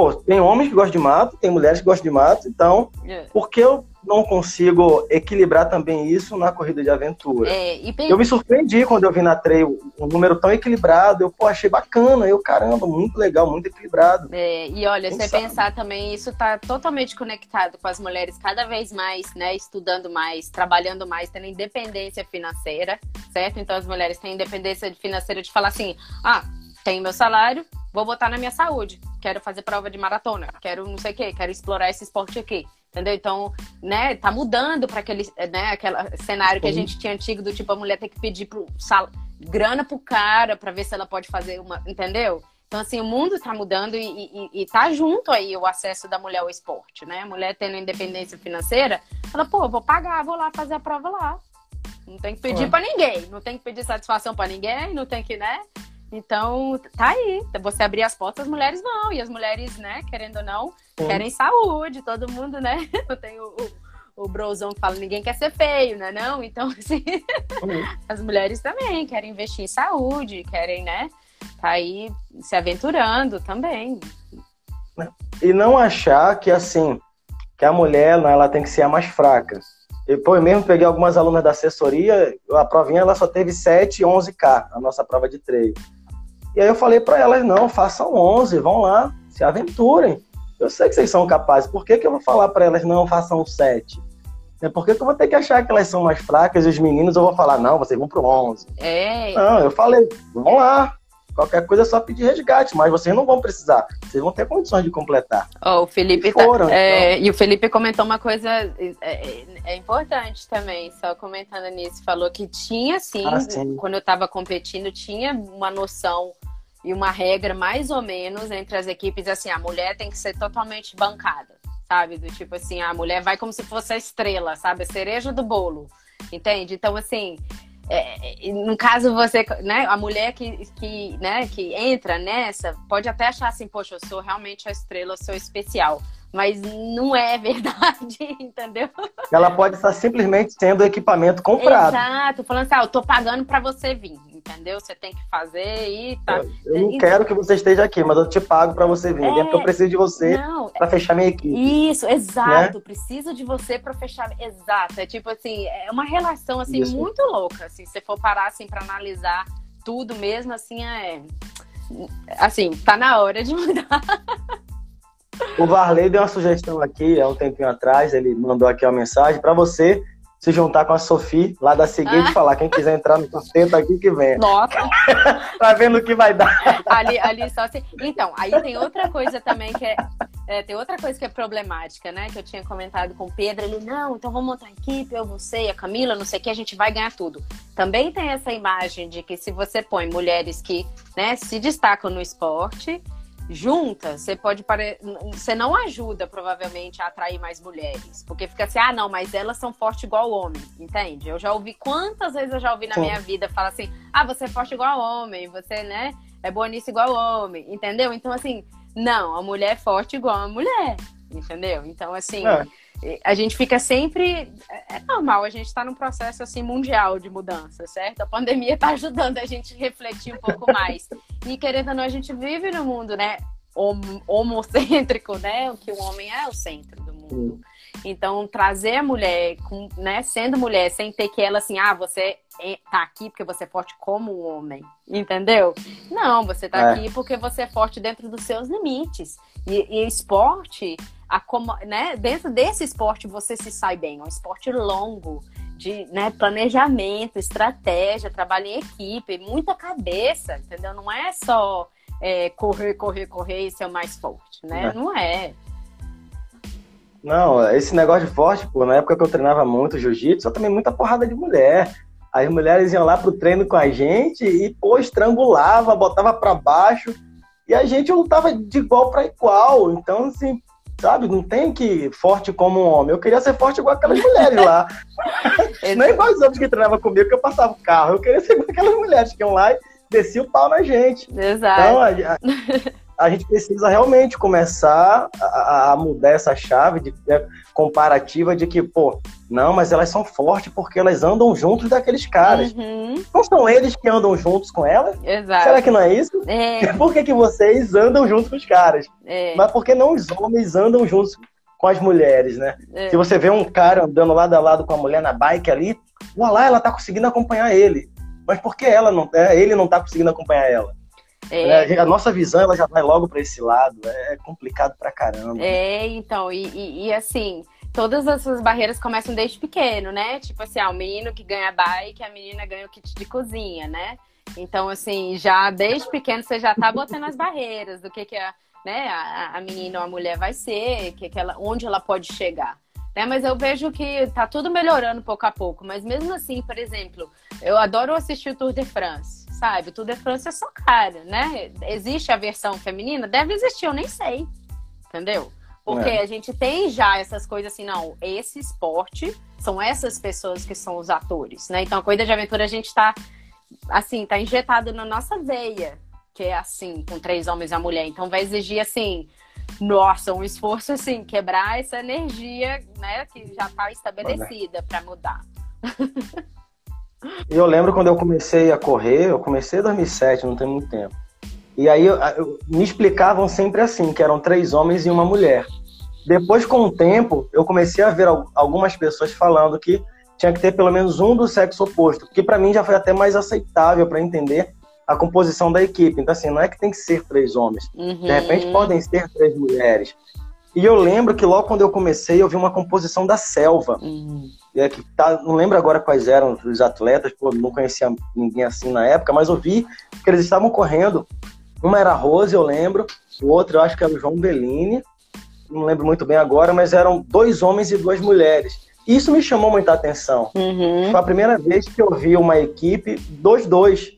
Pô, tem homens que gostam de mato, tem mulheres que gostam de mato, então, é. por que eu não consigo equilibrar também isso na corrida de aventura. É, Eu me surpreendi quando eu vi na trail um número tão equilibrado. Eu, pô, achei bacana. Eu, caramba, muito legal, muito equilibrado. É, e olha, você pensar também, isso está totalmente conectado com as mulheres cada vez mais, né? Estudando mais, trabalhando mais, tendo independência financeira, certo? Então as mulheres têm independência financeira de falar assim: ah, tenho meu salário, vou botar na minha saúde. Quero fazer prova de maratona, quero não sei o quê, quero explorar esse esporte aqui. Entendeu? Então, né, tá mudando para aquele, né, aquele cenário que a gente tinha antigo do tipo a mulher ter que pedir pro sal, grana pro cara para ver se ela pode fazer uma, entendeu? Então, assim, o mundo está mudando e, e, e tá junto aí o acesso da mulher ao esporte, né? A mulher tendo independência financeira, ela, pô, vou pagar, vou lá fazer a prova lá. Não tem que pedir é. para ninguém, não tem que pedir satisfação para ninguém, não tem que, né? Então, tá aí. Você abrir as portas, as mulheres vão. E as mulheres, né, querendo ou não, Sim. querem saúde. Todo mundo, né? Eu tenho o, o brozão que fala, ninguém quer ser feio, né? Não? Então, assim, as mulheres também querem investir em saúde, querem, né? Tá aí se aventurando também. E não achar que, assim, que a mulher, ela tem que ser a mais fraca. Eu, pô, eu mesmo peguei algumas alunas da assessoria, a provinha ela só teve 7 e 11K, a nossa prova de treino. E aí eu falei para elas, não, façam 11, vão lá, se aventurem. Eu sei que vocês são capazes, por que, que eu vou falar para elas, não, façam 7? É por que, que eu vou ter que achar que elas são mais fracas e os meninos eu vou falar, não, vocês vão pro 11. É. Não, eu falei, vão lá, Qualquer coisa é só pedir resgate, mas vocês não vão precisar. Vocês vão ter condições de completar. Oh, o Felipe e, tá- foram, tá, é, então... e o Felipe comentou uma coisa é, é, é, importante também, só comentando nisso. Falou que tinha sim, ah, sim. quando eu estava competindo, tinha uma noção e uma regra mais ou menos entre as equipes, assim, a mulher tem que ser totalmente bancada, sabe? Do tipo assim, a mulher vai como se fosse a estrela, sabe? A cereja do bolo, entende? Então, assim, é, no caso você, né, a mulher que, que, né, que entra nessa pode até achar assim, poxa, eu sou realmente a estrela, eu sou especial mas não é verdade, entendeu? Ela pode estar simplesmente sendo equipamento comprado. Exato, falando assim, ah, eu tô pagando para você vir, entendeu? Você tem que fazer e tá. Eu, não então... quero que você esteja aqui, mas eu te pago para você vir, é... porque eu preciso de você para fechar minha equipe. Isso, exato, né? preciso de você para fechar, exato. É tipo assim, é uma relação assim Isso. muito louca, assim, se você for parar assim para analisar tudo mesmo, assim, é assim, tá na hora de mudar. O Varley deu uma sugestão aqui há um tempinho atrás, ele mandou aqui uma mensagem para você se juntar com a Sofia lá da seguinte ah. falar, quem quiser entrar no sorteio aqui que vem. Nossa. tá vendo o que vai dar. Ali, ali só se... Então, aí tem outra coisa também que é É, tem outra coisa que é problemática, né? Que eu tinha comentado com o Pedro. Ele, não, então vamos montar equipe, eu, você e a Camila, não sei o que, a gente vai ganhar tudo. Também tem essa imagem de que se você põe mulheres que né, se destacam no esporte, juntas, você pode pare... você não ajuda provavelmente a atrair mais mulheres, porque fica assim, ah, não, mas elas são fortes igual homem, entende? Eu já ouvi quantas vezes eu já ouvi na Sim. minha vida falar assim, ah, você é forte igual homem, você, né, é boa nisso igual homem, entendeu? Então assim, não, a mulher é forte igual a mulher, entendeu? Então, assim, é. A gente fica sempre. É, é normal, a gente está num processo assim mundial de mudança, certo? A pandemia está ajudando a gente a refletir um pouco mais. e querendo ou não, a gente vive no mundo, né? homocêntrico, né? O que o homem é o centro do mundo. Então, trazer a mulher, com, né, sendo mulher, sem ter que ela assim, ah, você é, tá aqui porque você é forte como um homem, entendeu? Não, você tá é. aqui porque você é forte dentro dos seus limites. E, e esporte, a, como, né, dentro desse esporte você se sai bem. É um esporte longo, de né, planejamento, estratégia, trabalho em equipe, muita cabeça, entendeu? Não é só é, correr, correr, correr e ser o mais forte, né? É. Não é. Não, esse negócio de forte, pô, na época que eu treinava muito jiu-jitsu, eu também muita porrada de mulher. As mulheres iam lá pro treino com a gente e, pô, estrangulava, botava para baixo. E a gente lutava de igual para igual. Então, assim, sabe, não tem que forte como um homem. Eu queria ser forte igual aquelas mulheres lá. não é igual os outros que treinavam comigo que eu passava o carro. Eu queria ser igual aquelas mulheres que iam lá e desciam o pau na gente. Exato. Então, a, a, a gente precisa realmente começar a, a mudar essa chave de, de, comparativa de que, pô, não, mas elas são fortes porque elas andam juntos daqueles caras. Uhum. Não são eles que andam juntos com elas? Exato. Será que não é isso? É. Por que, que vocês andam juntos com os caras? É. Mas por que não os homens andam juntos com as mulheres, né? É. Se você vê um cara andando lado a lado com a mulher na bike ali, olha lá, ela tá conseguindo acompanhar ele. Mas por que ela não, é, ele não tá conseguindo acompanhar ela? É. A nossa visão ela já vai logo para esse lado. É complicado pra caramba. É, então, e, e, e, assim, todas essas barreiras começam desde pequeno, né? Tipo assim, ah, o menino que ganha bike, a menina ganha o kit de cozinha, né? Então, assim, já desde pequeno você já tá botando as barreiras do que, que a, né, a, a menina ou a mulher vai ser, que, que ela, onde ela pode chegar. Né? Mas eu vejo que tá tudo melhorando pouco a pouco. Mas mesmo assim, por exemplo, eu adoro assistir o Tour de France sabe? O Tour de France é só cara, né? Existe a versão feminina? Deve existir, eu nem sei. Entendeu? Porque é. a gente tem já essas coisas assim, não, esse esporte são essas pessoas que são os atores, né? Então a corrida de aventura a gente tá assim, tá injetado na nossa veia, que é assim, com três homens e uma mulher. Então vai exigir assim, nossa, um esforço assim, quebrar essa energia, né, que já tá estabelecida para mudar. Eu lembro quando eu comecei a correr, eu comecei em 2007, não tem muito tempo. E aí eu, eu, me explicavam sempre assim, que eram três homens e uma mulher. Depois, com o tempo, eu comecei a ver algumas pessoas falando que tinha que ter pelo menos um do sexo oposto, que para mim já foi até mais aceitável para entender a composição da equipe. Então, assim, não é que tem que ser três homens. Uhum. De repente, podem ser três mulheres. E eu lembro que logo quando eu comecei, eu vi uma composição da selva. Uhum é, que tá, não lembro agora quais eram os atletas, pô, não conhecia ninguém assim na época, mas eu vi que eles estavam correndo. Uma era a Rose, eu lembro, o outro eu acho que era o João Bellini, não lembro muito bem agora, mas eram dois homens e duas mulheres. Isso me chamou muita atenção. Uhum. Foi a primeira vez que eu vi uma equipe dos dois.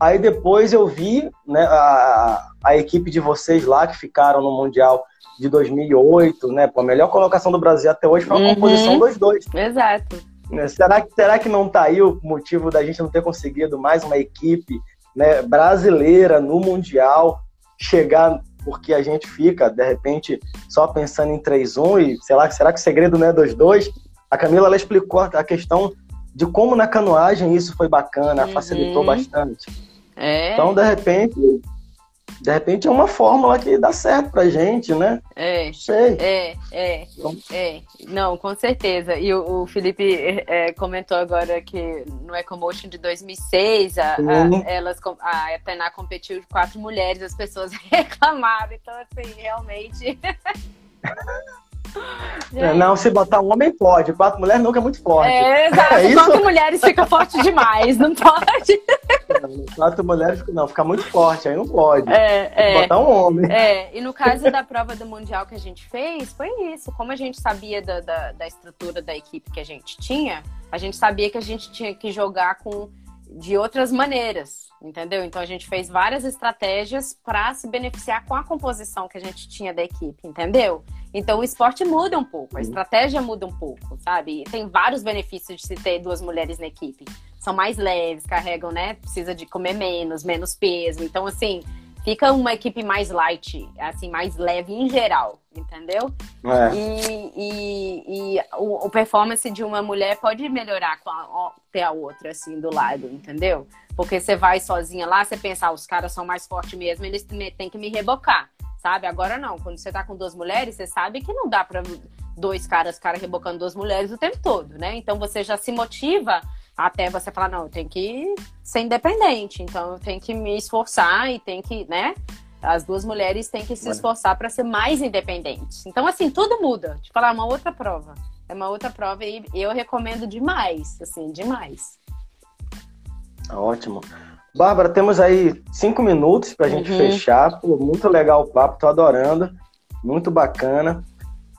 Aí depois eu vi né, a, a equipe de vocês lá que ficaram no Mundial de 2008, né? Pô, a melhor colocação do Brasil até hoje foi a uhum. composição dos dois. Exato. Né, será, que, será que não tá aí o motivo da gente não ter conseguido mais uma equipe né, brasileira no Mundial chegar porque a gente fica, de repente, só pensando em 3-1 e sei lá, será que o segredo não é 2-2? A Camila ela explicou a questão de como na canoagem isso foi bacana, uhum. facilitou bastante. É. Então, de repente, de repente é uma fórmula que dá certo pra gente, né? É. Sei. É, é, então... é. Não, com certeza. E o, o Felipe é, comentou agora que no Ecomotion de 2006, a, a, elas, a Tainá competiu de quatro mulheres, as pessoas reclamaram. Então, assim, realmente. Gente. Não, se botar um homem pode, quatro mulheres nunca é muito forte. É, exato. É quatro mulheres fica forte demais, não pode. Quatro mulheres, não, fica muito forte, aí não pode. É, é. Botar um homem. É, e no caso da prova do Mundial que a gente fez, foi isso. Como a gente sabia da, da, da estrutura da equipe que a gente tinha, a gente sabia que a gente tinha que jogar com de outras maneiras, entendeu? Então a gente fez várias estratégias para se beneficiar com a composição que a gente tinha da equipe, entendeu? Então o esporte muda um pouco, a estratégia muda um pouco, sabe? E tem vários benefícios de se ter duas mulheres na equipe. São mais leves, carregam, né? Precisa de comer menos, menos peso. Então, assim, fica uma equipe mais light, assim, mais leve em geral, entendeu? É. E, e, e o, o, performance de uma mulher pode melhorar com a, ter a outra, assim, do lado, entendeu? Porque você vai sozinha lá, você pensa, ah, os caras são mais fortes mesmo, eles têm que me rebocar, sabe? Agora não, quando você tá com duas mulheres, você sabe que não dá pra dois caras, cara rebocando duas mulheres o tempo todo, né? Então você já se motiva até você falar, não, eu tenho que ser independente, então eu tenho que me esforçar e tem que, né? As duas mulheres têm que se esforçar para ser mais independentes. Então, assim, tudo muda. Te falar, é uma outra prova. É uma outra prova e eu recomendo demais, assim, demais. Ótimo. Bárbara, temos aí cinco minutos para a gente uhum. fechar. Pô, muito legal o papo, tô adorando. Muito bacana.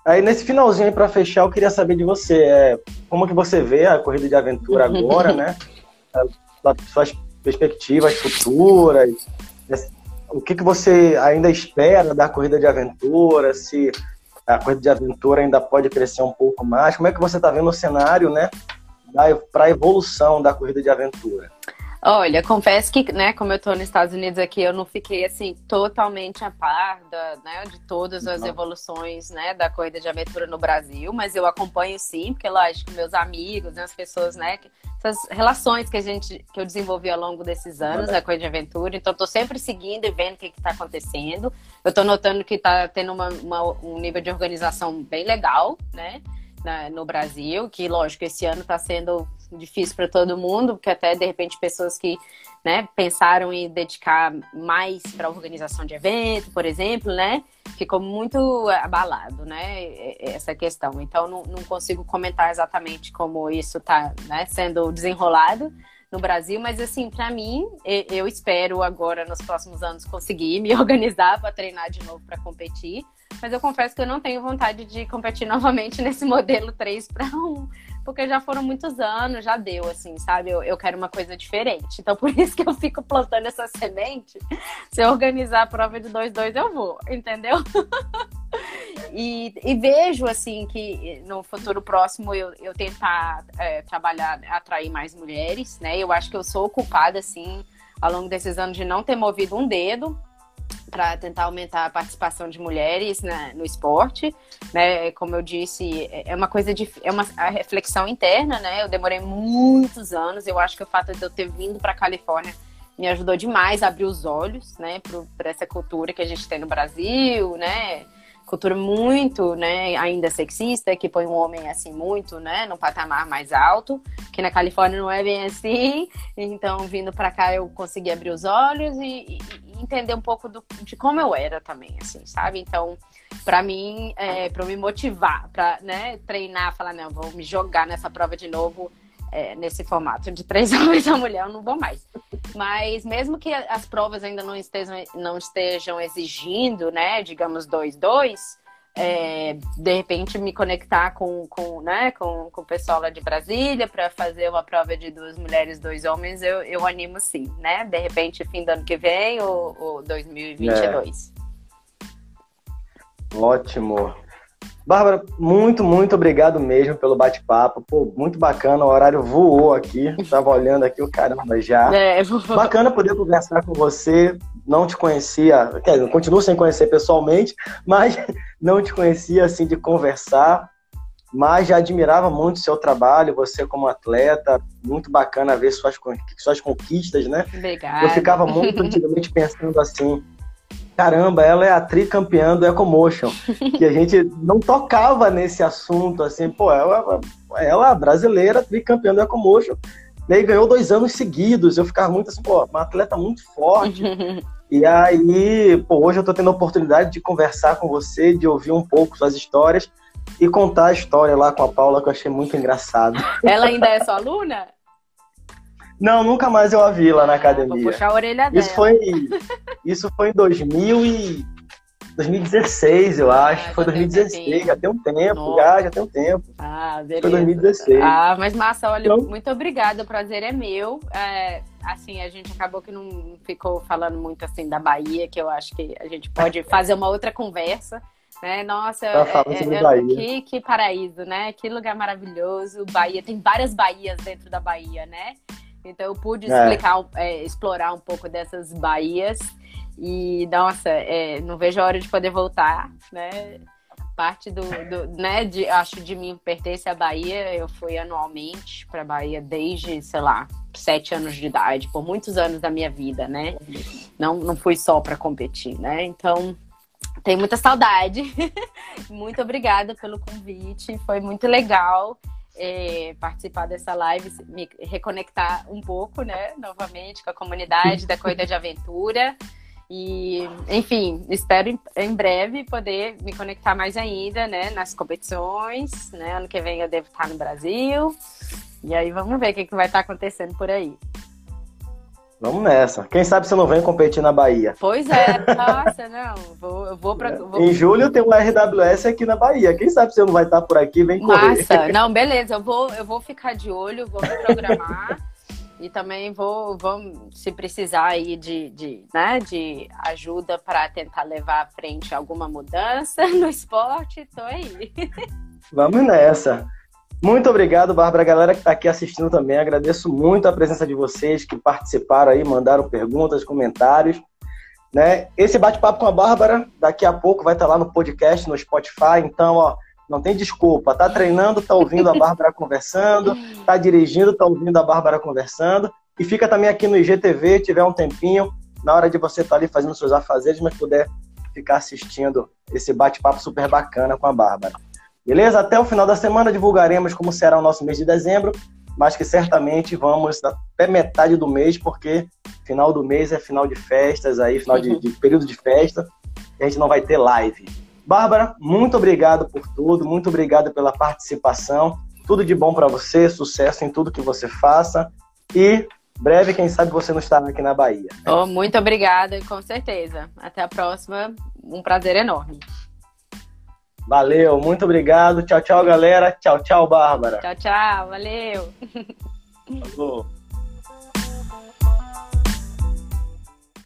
Aí nesse finalzinho para fechar, eu queria saber de você, é, como que você vê a corrida de aventura agora, né? Suas perspectivas futuras, o que, que você ainda espera da corrida de aventura, se a corrida de aventura ainda pode crescer um pouco mais, como é que você está vendo o cenário, né, para a evolução da corrida de aventura? Olha, confesso que, né, como eu estou nos Estados Unidos aqui, eu não fiquei assim totalmente a par da, né, de todas as evoluções, né, da corrida de aventura no Brasil, mas eu acompanho sim, porque lógico, meus amigos, né, as pessoas, né, essas relações que a gente que eu desenvolvi ao longo desses anos na corrida de aventura, então estou sempre seguindo e vendo o que está acontecendo. Eu estou notando que está tendo uma, uma, um nível de organização bem legal, né? Na, no Brasil, que lógico, esse ano está sendo difícil para todo mundo, porque até de repente pessoas que né, pensaram em dedicar mais para organização de evento, por exemplo, né, ficou muito abalado, né, essa questão. Então não, não consigo comentar exatamente como isso está né, sendo desenrolado no Brasil, mas assim, para mim, eu espero agora nos próximos anos conseguir me organizar para treinar de novo para competir. Mas eu confesso que eu não tenho vontade de competir novamente nesse modelo 3 para 1, porque já foram muitos anos, já deu, assim, sabe? Eu, eu quero uma coisa diferente. Então, por isso que eu fico plantando essa semente. Se eu organizar a prova de 2-2, eu vou, entendeu? E, e, vejo assim que no futuro próximo eu, eu tentar é, trabalhar, atrair mais mulheres, né? Eu acho que eu sou culpada assim ao longo desses anos de não ter movido um dedo para tentar aumentar a participação de mulheres no esporte, né? Como eu disse, é uma coisa de é uma reflexão interna, né? Eu demorei muitos anos. Eu acho que o fato de eu ter vindo para Califórnia me ajudou demais a abrir os olhos, né, para essa cultura que a gente tem no Brasil, né? cultura muito, né, ainda sexista, que põe um homem assim muito, né, no patamar mais alto, que na Califórnia não é bem assim. Então, vindo para cá eu consegui abrir os olhos e, e, entender um pouco do, de como eu era também, assim, sabe? Então, para mim, é, para me motivar, para, né, treinar, falar não, vou me jogar nessa prova de novo é, nesse formato de três homens a mulher, eu não vou mais. Mas mesmo que as provas ainda não estejam, não estejam exigindo, né, digamos, dois, dois, é, de repente me conectar com, com, né, com, com o pessoal lá de Brasília para fazer uma prova de duas mulheres, dois homens, eu, eu animo sim, né? De repente, fim do ano que vem ou, ou 2022. É. Ótimo. Bárbara, muito, muito obrigado mesmo pelo bate-papo. Pô, muito bacana, o horário voou aqui. Tava olhando aqui o caramba já. É, bacana poder conversar com você. Não te conhecia, quer dizer, continuo sem conhecer pessoalmente, mas não te conhecia assim de conversar. Mas já admirava muito o seu trabalho, você como atleta, muito bacana ver suas, suas conquistas, né? Obrigada. Eu ficava muito antigamente pensando assim, caramba, ela é a tricampeã do Ecomotion. que a gente não tocava nesse assunto, assim, pô, ela, ela brasileira, tricampeã do Ecomotion. Daí ganhou dois anos seguidos. Eu ficava muito assim, pô, uma atleta muito forte. e aí, pô, hoje eu tô tendo a oportunidade de conversar com você, de ouvir um pouco suas histórias. e contar a história lá com a Paula, que eu achei muito engraçado. Ela ainda é sua aluna? Não, nunca mais eu a vi lá na academia. Vou puxar a orelha dela. Isso foi, isso foi em 2000 e 2016, eu ah, acho. Ah, foi 2016, já tem um tempo, já, já tem um tempo. Ah, beleza. Foi 2016. Ah, mas massa, olha, então... muito obrigada, o prazer é meu. É, assim, a gente acabou que não ficou falando muito assim da Bahia, que eu acho que a gente pode fazer uma outra conversa. Né? Nossa, é, é, é, que, que paraíso, né? Que lugar maravilhoso. Bahia, tem várias Bahias dentro da Bahia, né? Então eu pude é. explicar, é, explorar um pouco dessas Bahias. E, nossa, é, não vejo a hora de poder voltar, né? Parte do, do, né, de, acho de mim pertence à Bahia. Eu fui anualmente para Bahia desde, sei lá, sete anos de idade, por muitos anos da minha vida, né? Não, não fui só para competir, né? Então, tenho muita saudade. muito obrigada pelo convite, foi muito legal. É, participar dessa live, me reconectar um pouco, né, novamente com a comunidade da Corrida de Aventura. E, enfim, espero em breve poder me conectar mais ainda, né, nas competições, né? Ano que vem eu devo estar no Brasil. E aí vamos ver o que, que vai estar acontecendo por aí. Vamos nessa. Quem sabe você não vem competir na Bahia? Pois é, nossa, não. Vou, eu vou pra. Vou... Em julho tem um RWS aqui na Bahia. Quem sabe você não vai estar por aqui, vem correr. Massa, não, beleza. Eu vou, eu vou ficar de olho, vou me programar. E também vou, se precisar aí de, de, né, de ajuda para tentar levar à frente alguma mudança no esporte, tô aí. Vamos nessa. Muito obrigado, Bárbara. Galera que está aqui assistindo também, agradeço muito a presença de vocês que participaram aí, mandaram perguntas, comentários. Né? Esse bate-papo com a Bárbara, daqui a pouco vai estar tá lá no podcast, no Spotify. Então, ó, não tem desculpa. Tá treinando, tá ouvindo a Bárbara conversando, tá dirigindo, tá ouvindo a Bárbara conversando. E fica também aqui no IGTV, tiver um tempinho, na hora de você estar tá ali fazendo seus afazeres, mas puder ficar assistindo esse bate-papo super bacana com a Bárbara. Beleza? Até o final da semana divulgaremos como será o nosso mês de dezembro, mas que certamente vamos até metade do mês, porque final do mês é final de festas aí, final de, de período de festa, e a gente não vai ter live. Bárbara, muito obrigado por tudo, muito obrigado pela participação. Tudo de bom para você, sucesso em tudo que você faça. E breve, quem sabe você não estará aqui na Bahia. Oh, muito obrigada, com certeza. Até a próxima. Um prazer enorme. Valeu, muito obrigado. Tchau, tchau, galera. Tchau, tchau, Bárbara. Tchau, tchau. Valeu. Falou.